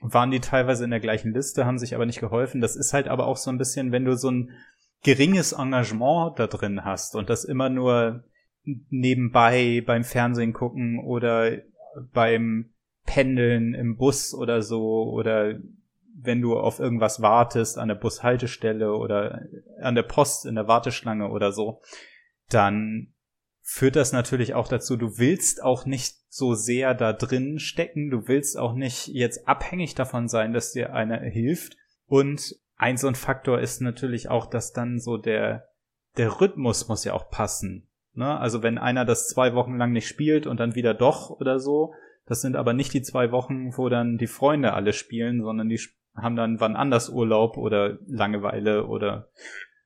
waren die teilweise in der gleichen Liste, haben sich aber nicht geholfen. Das ist halt aber auch so ein bisschen, wenn du so ein geringes Engagement da drin hast und das immer nur nebenbei beim Fernsehen gucken oder beim Pendeln im Bus oder so oder wenn du auf irgendwas wartest an der Bushaltestelle oder an der Post in der Warteschlange oder so, dann führt das natürlich auch dazu, du willst auch nicht so sehr da drin stecken, du willst auch nicht jetzt abhängig davon sein, dass dir einer hilft. Und ein so ein Faktor ist natürlich auch, dass dann so der, der Rhythmus muss ja auch passen. Ne? Also wenn einer das zwei Wochen lang nicht spielt und dann wieder doch oder so, das sind aber nicht die zwei Wochen, wo dann die Freunde alle spielen, sondern die haben dann wann anders Urlaub oder Langeweile oder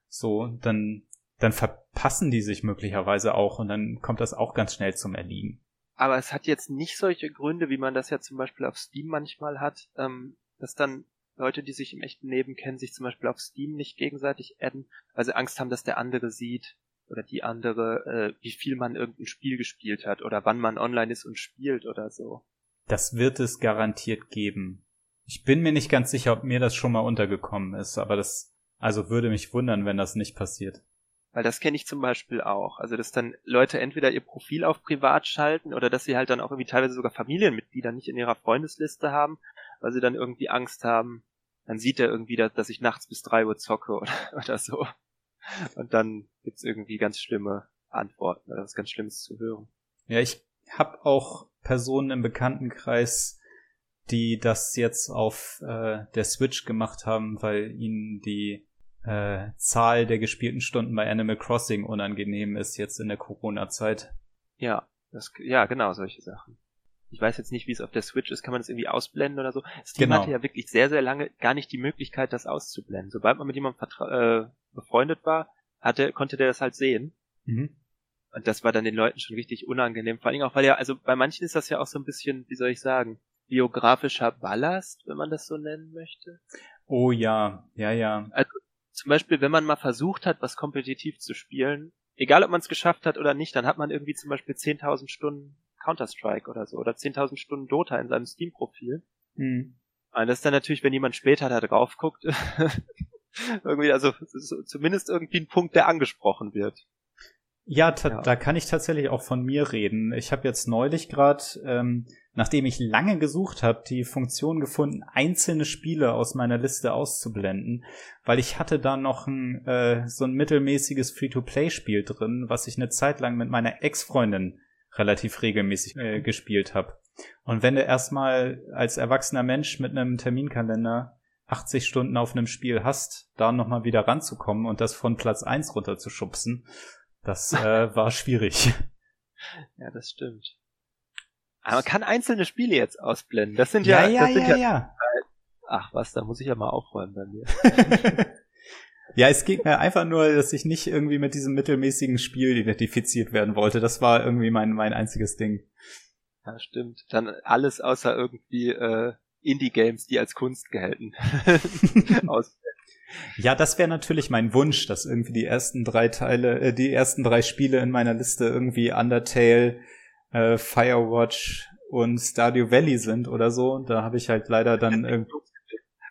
so. Dann, dann verpassen die sich möglicherweise auch und dann kommt das auch ganz schnell zum Erliegen. Aber es hat jetzt nicht solche Gründe, wie man das ja zum Beispiel auf Steam manchmal hat, ähm, dass dann Leute, die sich im echten Leben kennen, sich zum Beispiel auf Steam nicht gegenseitig adden, weil sie Angst haben, dass der andere sieht, oder die andere, äh, wie viel man irgendein Spiel gespielt hat oder wann man online ist und spielt oder so. Das wird es garantiert geben. Ich bin mir nicht ganz sicher, ob mir das schon mal untergekommen ist, aber das, also würde mich wundern, wenn das nicht passiert. Weil das kenne ich zum Beispiel auch. Also, dass dann Leute entweder ihr Profil auf privat schalten oder dass sie halt dann auch irgendwie teilweise sogar Familienmitglieder nicht in ihrer Freundesliste haben, weil sie dann irgendwie Angst haben, dann sieht er irgendwie, dass, dass ich nachts bis drei Uhr zocke oder, oder so. Und dann gibt's irgendwie ganz schlimme Antworten oder was ganz Schlimmes zu hören. Ja, ich habe auch Personen im Bekanntenkreis, die das jetzt auf äh, der Switch gemacht haben, weil ihnen die äh, Zahl der gespielten Stunden bei Animal Crossing unangenehm ist jetzt in der Corona-Zeit. Ja, das, ja, genau, solche Sachen. Ich weiß jetzt nicht, wie es auf der Switch ist. Kann man das irgendwie ausblenden oder so? Steam genau. hatte ja wirklich sehr, sehr lange gar nicht die Möglichkeit, das auszublenden. Sobald man mit jemandem äh, befreundet war, hatte, konnte der das halt sehen. Mhm. Und das war dann den Leuten schon richtig unangenehm. Vor allem auch, weil ja, also bei manchen ist das ja auch so ein bisschen, wie soll ich sagen, biografischer Ballast, wenn man das so nennen möchte. Oh ja, ja, ja. Also zum Beispiel, wenn man mal versucht hat, was kompetitiv zu spielen, egal ob man es geschafft hat oder nicht, dann hat man irgendwie zum Beispiel 10.000 Stunden Counter-Strike oder so oder 10.000 Stunden Dota in seinem Steam-Profil. Mhm. Und das ist dann natürlich, wenn jemand später da drauf guckt, irgendwie, also zumindest irgendwie ein Punkt, der angesprochen wird. Ja, ja, da kann ich tatsächlich auch von mir reden. Ich habe jetzt neulich gerade, ähm, nachdem ich lange gesucht habe, die Funktion gefunden, einzelne Spiele aus meiner Liste auszublenden, weil ich hatte da noch ein äh, so ein mittelmäßiges Free-to-Play-Spiel drin, was ich eine Zeit lang mit meiner Ex-Freundin relativ regelmäßig äh, gespielt habe. Und wenn du erstmal als erwachsener Mensch mit einem Terminkalender 80 Stunden auf einem Spiel hast, da nochmal wieder ranzukommen und das von Platz 1 runterzuschubsen, das äh, war schwierig. Ja, das stimmt. Aber man kann einzelne Spiele jetzt ausblenden. Das sind ja, ja, ja, ja, ja, ja. Ach was, da muss ich ja mal aufräumen bei mir. ja, es geht mir einfach nur, dass ich nicht irgendwie mit diesem mittelmäßigen Spiel identifiziert werden wollte. Das war irgendwie mein, mein einziges Ding. Ja, stimmt. Dann alles außer irgendwie äh, Indie-Games, die als Kunst. Aus ja, das wäre natürlich mein Wunsch, dass irgendwie die ersten drei Teile, äh, die ersten drei Spiele in meiner Liste irgendwie Undertale, äh, Firewatch und Stardew Valley sind oder so. Da habe ich halt leider dann irgendwie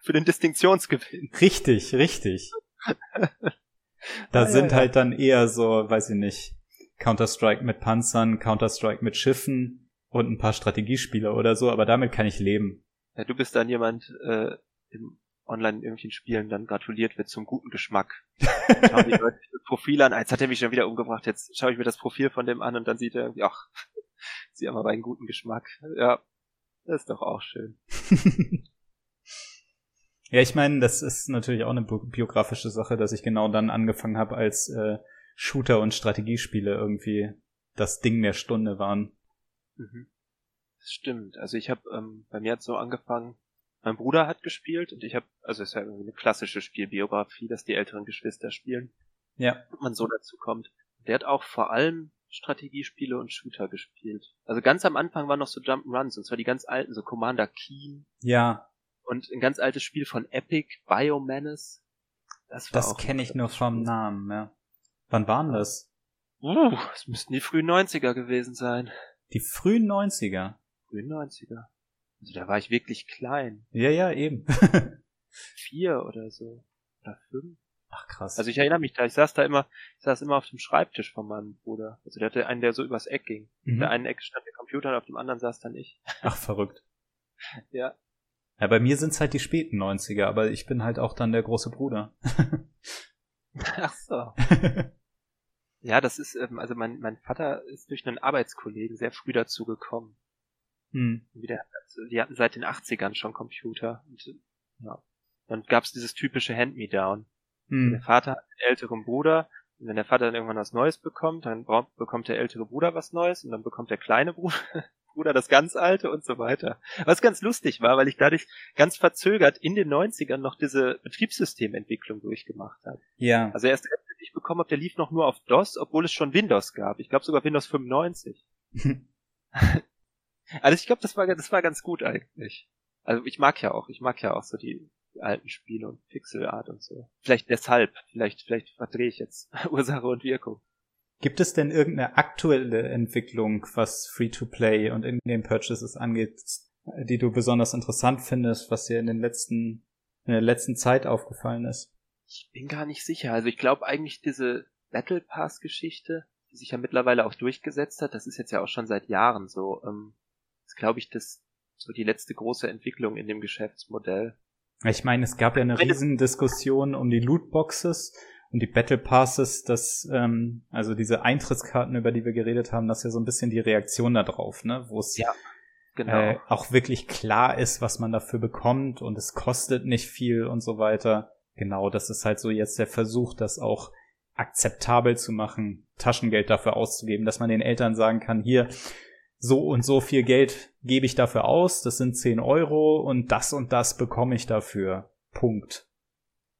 für den Distinktionsgewinn. Richtig, richtig. Da ah, sind ja, halt dann eher so, weiß ich nicht, Counter-Strike mit Panzern, Counter-Strike mit Schiffen und ein paar Strategiespiele oder so, aber damit kann ich leben. Ja, du bist dann jemand äh, im online in irgendwelchen Spielen dann gratuliert wird zum guten Geschmack. Schauen die Leute das Profil an, jetzt hat er mich schon wieder umgebracht, jetzt schaue ich mir das Profil von dem an und dann sieht er irgendwie, ach, sie haben aber einen guten Geschmack. Ja, das ist doch auch schön. ja, ich meine, das ist natürlich auch eine biografische Sache, dass ich genau dann angefangen habe, als äh, Shooter und Strategiespiele irgendwie das Ding der Stunde waren. Mhm. Das stimmt. Also ich habe, ähm, bei mir hat so angefangen, mein Bruder hat gespielt und ich habe, also es ist ja irgendwie eine klassische Spielbiografie, dass die älteren Geschwister spielen. Ja. Und man so dazu kommt. Der hat auch vor allem Strategiespiele und Shooter gespielt. Also ganz am Anfang waren noch so Jump'n'Runs, und zwar die ganz alten, so Commander Keen. Ja. Und ein ganz altes Spiel von Epic, Biomenace. Das, war das kenne ich nur vom Namen, ja. Wann waren das? Uh, es müssten die frühen 90er gewesen sein. Die frühen 90er? Frühen 90er. Also da war ich wirklich klein. Ja, ja, eben. Vier oder so. Oder fünf. Ach krass. Also ich erinnere mich da, ich saß da immer, ich saß immer auf dem Schreibtisch von meinem Bruder. Also der hatte einen, der so übers Eck ging. Mhm. Der einen Eck stand der Computer und auf dem anderen saß dann ich. Ach, verrückt. ja. Ja, bei mir sind's halt die späten 90er, aber ich bin halt auch dann der große Bruder. Ach so. ja, das ist, ähm, also mein, mein Vater ist durch einen Arbeitskollegen sehr früh dazu gekommen. Hm. Wieder, also die hatten seit den 80ern schon Computer. Und, ja. Dann gab's dieses typische Hand-Me-Down. Hm. Der Vater hat einen älteren Bruder. Und wenn der Vater dann irgendwann was Neues bekommt, dann bekommt der ältere Bruder was Neues und dann bekommt der kleine Bruder, Bruder das ganz alte und so weiter. Was ganz lustig war, weil ich dadurch ganz verzögert in den 90ern noch diese Betriebssystementwicklung durchgemacht habe. Ja. Also erst ich bekommen habe, der lief noch nur auf DOS, obwohl es schon Windows gab. Ich glaube sogar Windows 95. Also ich glaube, das war, das war ganz gut eigentlich. Also ich mag ja auch, ich mag ja auch so die, die alten Spiele und Pixelart und so. Vielleicht deshalb, vielleicht, vielleicht verdrehe ich jetzt Ursache und Wirkung. Gibt es denn irgendeine aktuelle Entwicklung, was Free-to-Play und In-Game-Purchases angeht, die du besonders interessant findest, was dir in den letzten, in der letzten Zeit aufgefallen ist? Ich bin gar nicht sicher. Also ich glaube eigentlich diese Battle Pass Geschichte, die sich ja mittlerweile auch durchgesetzt hat, das ist jetzt ja auch schon seit Jahren so. Ähm, ist, glaube ich, das so die letzte große Entwicklung in dem Geschäftsmodell. Ich meine, es gab ja eine riesen Diskussion um die Lootboxes und die Battle Passes, das, ähm, also diese Eintrittskarten, über die wir geredet haben, das ist ja so ein bisschen die Reaktion darauf, ne? Wo es ja, genau. äh, auch wirklich klar ist, was man dafür bekommt und es kostet nicht viel und so weiter. Genau, das ist halt so jetzt der Versuch, das auch akzeptabel zu machen, Taschengeld dafür auszugeben, dass man den Eltern sagen kann, hier, so und so viel Geld gebe ich dafür aus, das sind 10 Euro und das und das bekomme ich dafür. Punkt.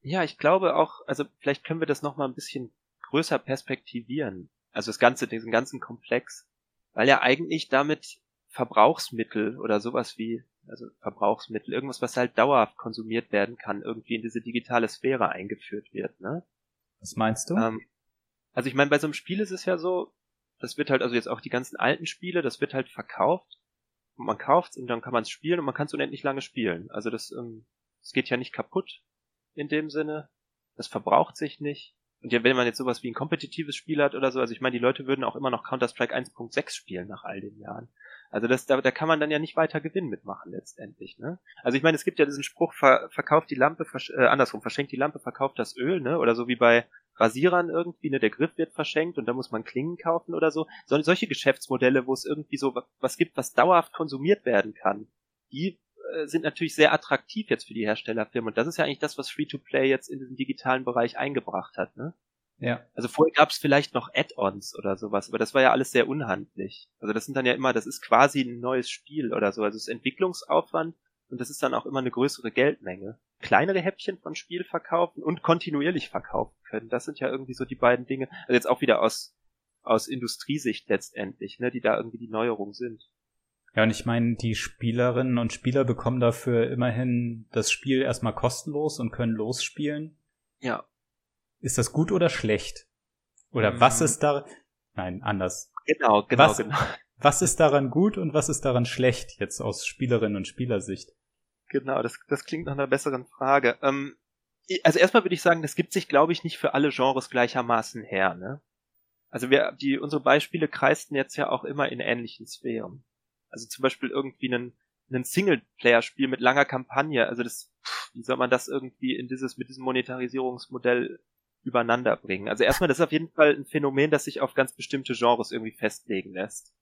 Ja, ich glaube auch, also vielleicht können wir das nochmal ein bisschen größer perspektivieren. Also das ganze, diesen ganzen Komplex. Weil ja eigentlich damit Verbrauchsmittel oder sowas wie, also Verbrauchsmittel, irgendwas, was halt dauerhaft konsumiert werden kann, irgendwie in diese digitale Sphäre eingeführt wird, ne? Was meinst du? Ähm, also ich meine, bei so einem Spiel ist es ja so, das wird halt, also jetzt auch die ganzen alten Spiele, das wird halt verkauft. Und man kauft's und dann kann man es spielen und man kann es unendlich lange spielen. Also das, ähm, das geht ja nicht kaputt in dem Sinne. Das verbraucht sich nicht. Und ja, wenn man jetzt sowas wie ein kompetitives Spiel hat oder so, also ich meine, die Leute würden auch immer noch Counter-Strike 1.6 spielen nach all den Jahren. Also das, da, da kann man dann ja nicht weiter Gewinn mitmachen letztendlich, ne? Also ich meine, es gibt ja diesen Spruch, ver, verkauft die Lampe, versch äh, andersrum, verschenkt die Lampe, verkauft das Öl, ne? Oder so wie bei Rasierern irgendwie, ne? Der Griff wird verschenkt und da muss man Klingen kaufen oder so. so solche Geschäftsmodelle, wo es irgendwie so was gibt, was dauerhaft konsumiert werden kann, die sind natürlich sehr attraktiv jetzt für die Herstellerfirmen. Und das ist ja eigentlich das, was Free-to-Play jetzt in diesen digitalen Bereich eingebracht hat, ne? Ja. Also vorher gab es vielleicht noch Add-ons oder sowas, aber das war ja alles sehr unhandlich. Also das sind dann ja immer, das ist quasi ein neues Spiel oder so. Also es ist Entwicklungsaufwand und das ist dann auch immer eine größere Geldmenge. Kleinere Häppchen von Spiel verkaufen und kontinuierlich verkaufen können. Das sind ja irgendwie so die beiden Dinge. Also jetzt auch wieder aus aus Industriesicht letztendlich, ne, die da irgendwie die Neuerung sind. Ja, und ich meine, die Spielerinnen und Spieler bekommen dafür immerhin das Spiel erstmal kostenlos und können losspielen. Ja. Ist das gut oder schlecht? Oder mhm. was ist da, nein, anders. Genau, genau, was, genau. Was ist daran gut und was ist daran schlecht jetzt aus Spielerinnen und Spielersicht? Genau, das, das klingt nach einer besseren Frage. Ähm, also erstmal würde ich sagen, das gibt sich, glaube ich, nicht für alle Genres gleichermaßen her, ne? Also wir, die, unsere Beispiele kreisten jetzt ja auch immer in ähnlichen Sphären. Also zum Beispiel irgendwie einen, einen Singleplayer-Spiel mit langer Kampagne. Also das, wie soll man das irgendwie in dieses, mit diesem Monetarisierungsmodell übereinander bringen? Also erstmal, das ist auf jeden Fall ein Phänomen, das sich auf ganz bestimmte Genres irgendwie festlegen lässt.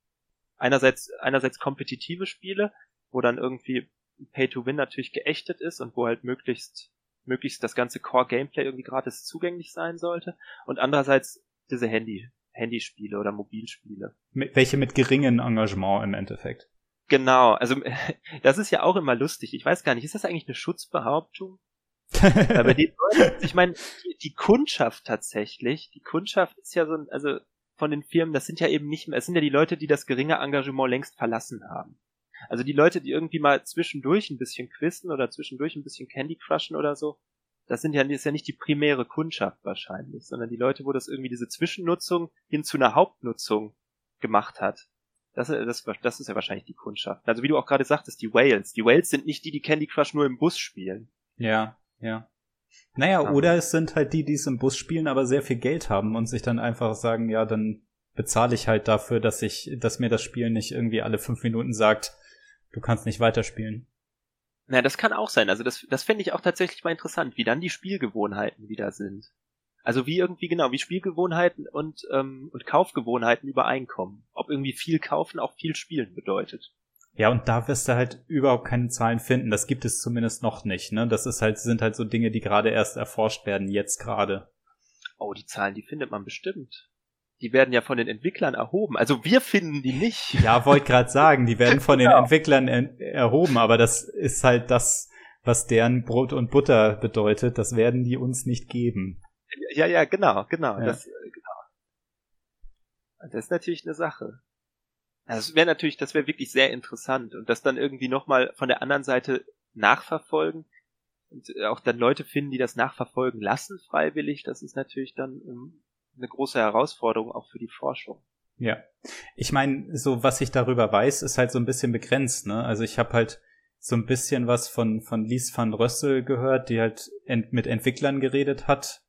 Einerseits, einerseits kompetitive Spiele, wo dann irgendwie Pay-to-Win natürlich geächtet ist und wo halt möglichst, möglichst das ganze Core-Gameplay irgendwie gratis zugänglich sein sollte. Und andererseits diese Handy, Handyspiele oder Mobilspiele. Welche mit geringem Engagement im Endeffekt. Genau, also das ist ja auch immer lustig. Ich weiß gar nicht, ist das eigentlich eine Schutzbehauptung? Aber die ich meine, die, die Kundschaft tatsächlich, die Kundschaft ist ja so ein, also von den Firmen, das sind ja eben nicht mehr, es sind ja die Leute, die das geringe Engagement längst verlassen haben. Also die Leute, die irgendwie mal zwischendurch ein bisschen quizzen oder zwischendurch ein bisschen Candy Crushen oder so, das sind ja, das ist ja nicht die primäre Kundschaft wahrscheinlich, sondern die Leute, wo das irgendwie diese Zwischennutzung hin zu einer Hauptnutzung gemacht hat. Das, das, das ist ja wahrscheinlich die Kundschaft. Also wie du auch gerade sagtest, die Whales. Die Whales sind nicht die, die Candy Crush nur im Bus spielen. Ja, ja. Naja, ja. oder es sind halt die, die es im Bus spielen, aber sehr viel Geld haben und sich dann einfach sagen, ja, dann bezahle ich halt dafür, dass ich, dass mir das Spiel nicht irgendwie alle fünf Minuten sagt, du kannst nicht weiterspielen. Na, das kann auch sein. Also das, das fände ich auch tatsächlich mal interessant, wie dann die Spielgewohnheiten wieder sind. Also wie irgendwie genau, wie Spielgewohnheiten und, ähm, und Kaufgewohnheiten übereinkommen. Ob irgendwie viel kaufen auch viel spielen bedeutet. Ja, und da wirst du halt überhaupt keine Zahlen finden. Das gibt es zumindest noch nicht, ne? Das ist halt, sind halt so Dinge, die gerade erst erforscht werden, jetzt gerade. Oh, die Zahlen, die findet man bestimmt die werden ja von den Entwicklern erhoben. Also wir finden die nicht. Ja, wollte gerade sagen, die werden von genau. den Entwicklern er erhoben, aber das ist halt das, was deren Brot und Butter bedeutet. Das werden die uns nicht geben. Ja, ja, genau, genau. Ja. Das, genau. das ist natürlich eine Sache. Das wäre natürlich, das wäre wirklich sehr interessant und das dann irgendwie nochmal von der anderen Seite nachverfolgen und auch dann Leute finden, die das nachverfolgen lassen freiwillig, das ist natürlich dann ähm, eine große Herausforderung auch für die Forschung. Ja. Ich meine, so was ich darüber weiß, ist halt so ein bisschen begrenzt, ne? Also ich habe halt so ein bisschen was von, von Lies van Rössel gehört, die halt ent mit Entwicklern geredet hat,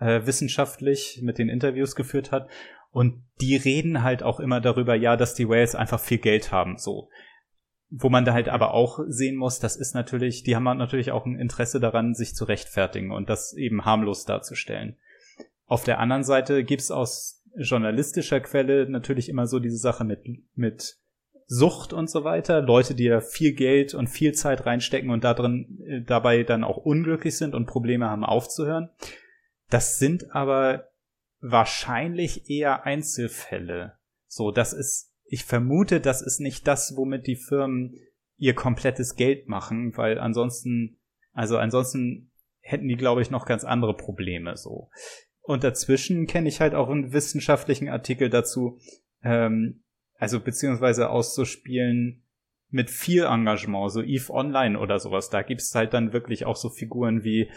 äh, wissenschaftlich mit den Interviews geführt hat. Und die reden halt auch immer darüber, ja, dass die Whales einfach viel Geld haben, so. Wo man da halt aber auch sehen muss, das ist natürlich, die haben halt natürlich auch ein Interesse daran, sich zu rechtfertigen und das eben harmlos darzustellen. Auf der anderen Seite gibt's aus journalistischer Quelle natürlich immer so diese Sache mit, mit Sucht und so weiter, Leute, die da viel Geld und viel Zeit reinstecken und da drin äh, dabei dann auch unglücklich sind und Probleme haben aufzuhören. Das sind aber wahrscheinlich eher Einzelfälle. So, das ist, ich vermute, das ist nicht das, womit die Firmen ihr komplettes Geld machen, weil ansonsten, also ansonsten hätten die, glaube ich, noch ganz andere Probleme so. Und dazwischen kenne ich halt auch einen wissenschaftlichen Artikel dazu, ähm, also beziehungsweise auszuspielen mit viel Engagement, so Eve Online oder sowas. Da gibt's halt dann wirklich auch so Figuren wie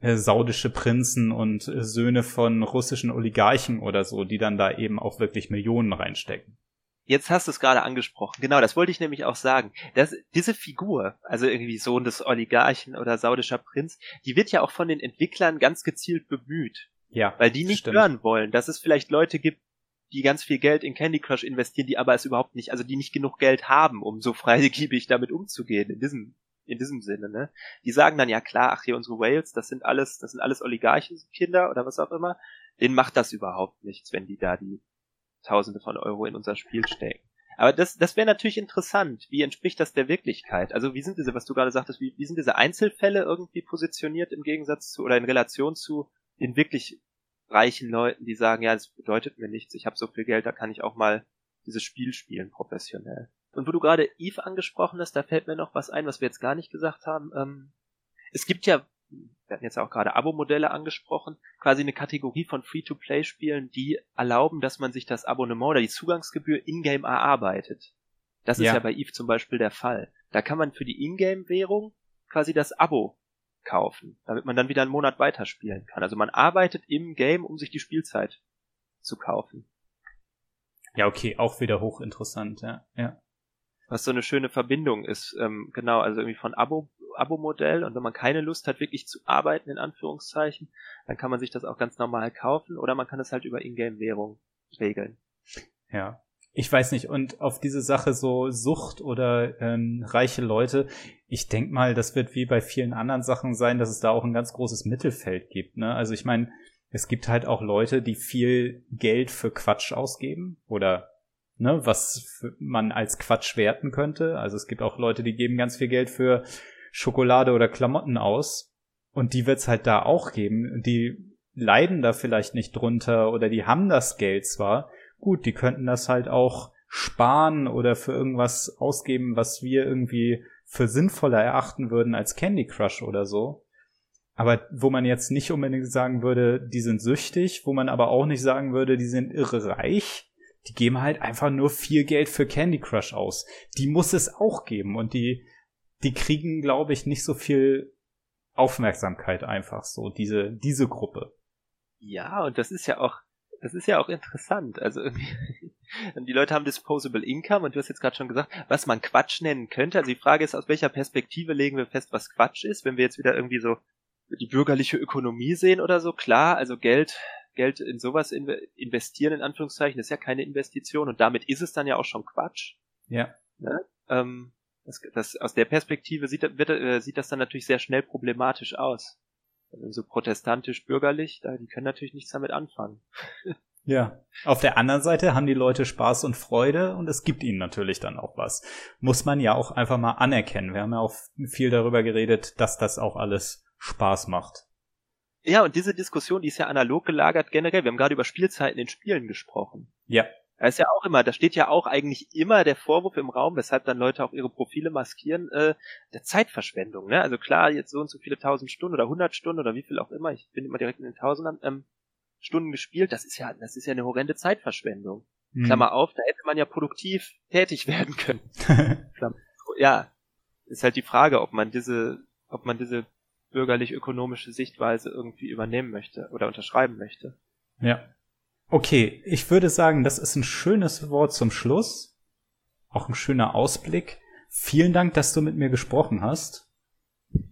äh, saudische Prinzen und äh, Söhne von russischen Oligarchen oder so, die dann da eben auch wirklich Millionen reinstecken. Jetzt hast du es gerade angesprochen. Genau, das wollte ich nämlich auch sagen. Das, diese Figur, also irgendwie Sohn des Oligarchen oder saudischer Prinz, die wird ja auch von den Entwicklern ganz gezielt bemüht. Ja. Weil die nicht stimmt. hören wollen, dass es vielleicht Leute gibt, die ganz viel Geld in Candy Crush investieren, die aber es überhaupt nicht, also die nicht genug Geld haben, um so freigebig damit umzugehen, in diesem, in diesem Sinne, ne? Die sagen dann, ja klar, ach hier unsere Whales, das sind alles, das sind alles Oligarchenkinder oder was auch immer, denen macht das überhaupt nichts, wenn die da die Tausende von Euro in unser Spiel stecken. Aber das, das wäre natürlich interessant. Wie entspricht das der Wirklichkeit? Also wie sind diese, was du gerade sagtest, wie, wie sind diese Einzelfälle irgendwie positioniert im Gegensatz zu oder in Relation zu den wirklich reichen Leuten, die sagen, ja, das bedeutet mir nichts, ich habe so viel Geld, da kann ich auch mal dieses Spiel spielen professionell. Und wo du gerade Eve angesprochen hast, da fällt mir noch was ein, was wir jetzt gar nicht gesagt haben. Ähm, es gibt ja wir hatten jetzt auch gerade Abo-Modelle angesprochen, quasi eine Kategorie von Free-to-Play-Spielen, die erlauben, dass man sich das Abonnement oder die Zugangsgebühr in-game erarbeitet. Das ja. ist ja bei Eve zum Beispiel der Fall. Da kann man für die Ingame-Währung quasi das Abo kaufen, damit man dann wieder einen Monat weiterspielen kann. Also man arbeitet im Game, um sich die Spielzeit zu kaufen. Ja, okay, auch wieder hochinteressant, ja. ja. Was so eine schöne Verbindung ist, ähm, genau, also irgendwie von Abo Abo-Modell und wenn man keine Lust hat, wirklich zu arbeiten, in Anführungszeichen, dann kann man sich das auch ganz normal kaufen oder man kann es halt über Ingame-Währung regeln. Ja. Ich weiß nicht, und auf diese Sache so Sucht oder ähm, reiche Leute, ich denk mal, das wird wie bei vielen anderen Sachen sein, dass es da auch ein ganz großes Mittelfeld gibt. Ne? Also ich meine, es gibt halt auch Leute, die viel Geld für Quatsch ausgeben oder ne, was man als Quatsch werten könnte. Also es gibt auch Leute, die geben ganz viel Geld für Schokolade oder Klamotten aus. Und die wird's halt da auch geben. Die leiden da vielleicht nicht drunter oder die haben das Geld zwar. Gut, die könnten das halt auch sparen oder für irgendwas ausgeben, was wir irgendwie für sinnvoller erachten würden als Candy Crush oder so. Aber wo man jetzt nicht unbedingt sagen würde, die sind süchtig, wo man aber auch nicht sagen würde, die sind irre reich, die geben halt einfach nur viel Geld für Candy Crush aus. Die muss es auch geben und die die kriegen, glaube ich, nicht so viel Aufmerksamkeit einfach so, diese, diese Gruppe. Ja, und das ist ja auch, das ist ja auch interessant. Also irgendwie, die Leute haben Disposable Income und du hast jetzt gerade schon gesagt, was man Quatsch nennen könnte. Also die Frage ist, aus welcher Perspektive legen wir fest, was Quatsch ist, wenn wir jetzt wieder irgendwie so die bürgerliche Ökonomie sehen oder so. Klar, also Geld, Geld in sowas investieren, in Anführungszeichen, ist ja keine Investition und damit ist es dann ja auch schon Quatsch. Ja. Ne? Ähm, das, das, aus der Perspektive sieht, wird, äh, sieht das dann natürlich sehr schnell problematisch aus. Also so protestantisch-bürgerlich, da, die können natürlich nichts damit anfangen. Ja. Auf der anderen Seite haben die Leute Spaß und Freude und es gibt ihnen natürlich dann auch was. Muss man ja auch einfach mal anerkennen. Wir haben ja auch viel darüber geredet, dass das auch alles Spaß macht. Ja, und diese Diskussion, die ist ja analog gelagert generell. Wir haben gerade über Spielzeiten in Spielen gesprochen. Ja. Da ist ja auch immer, da steht ja auch eigentlich immer der Vorwurf im Raum, weshalb dann Leute auch ihre Profile maskieren, äh, der Zeitverschwendung. Ne? Also klar, jetzt so und so viele tausend Stunden oder hundert Stunden oder wie viel auch immer, ich bin immer direkt in den Tausendern, ähm, Stunden gespielt, das ist ja, das ist ja eine horrende Zeitverschwendung. Hm. Klammer auf, da hätte man ja produktiv tätig werden können. ja, ist halt die Frage, ob man diese, ob man diese bürgerlich-ökonomische Sichtweise irgendwie übernehmen möchte oder unterschreiben möchte. Ja. Okay, ich würde sagen, das ist ein schönes Wort zum Schluss. Auch ein schöner Ausblick. Vielen Dank, dass du mit mir gesprochen hast.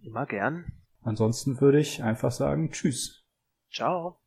Immer gern. Ansonsten würde ich einfach sagen, tschüss. Ciao.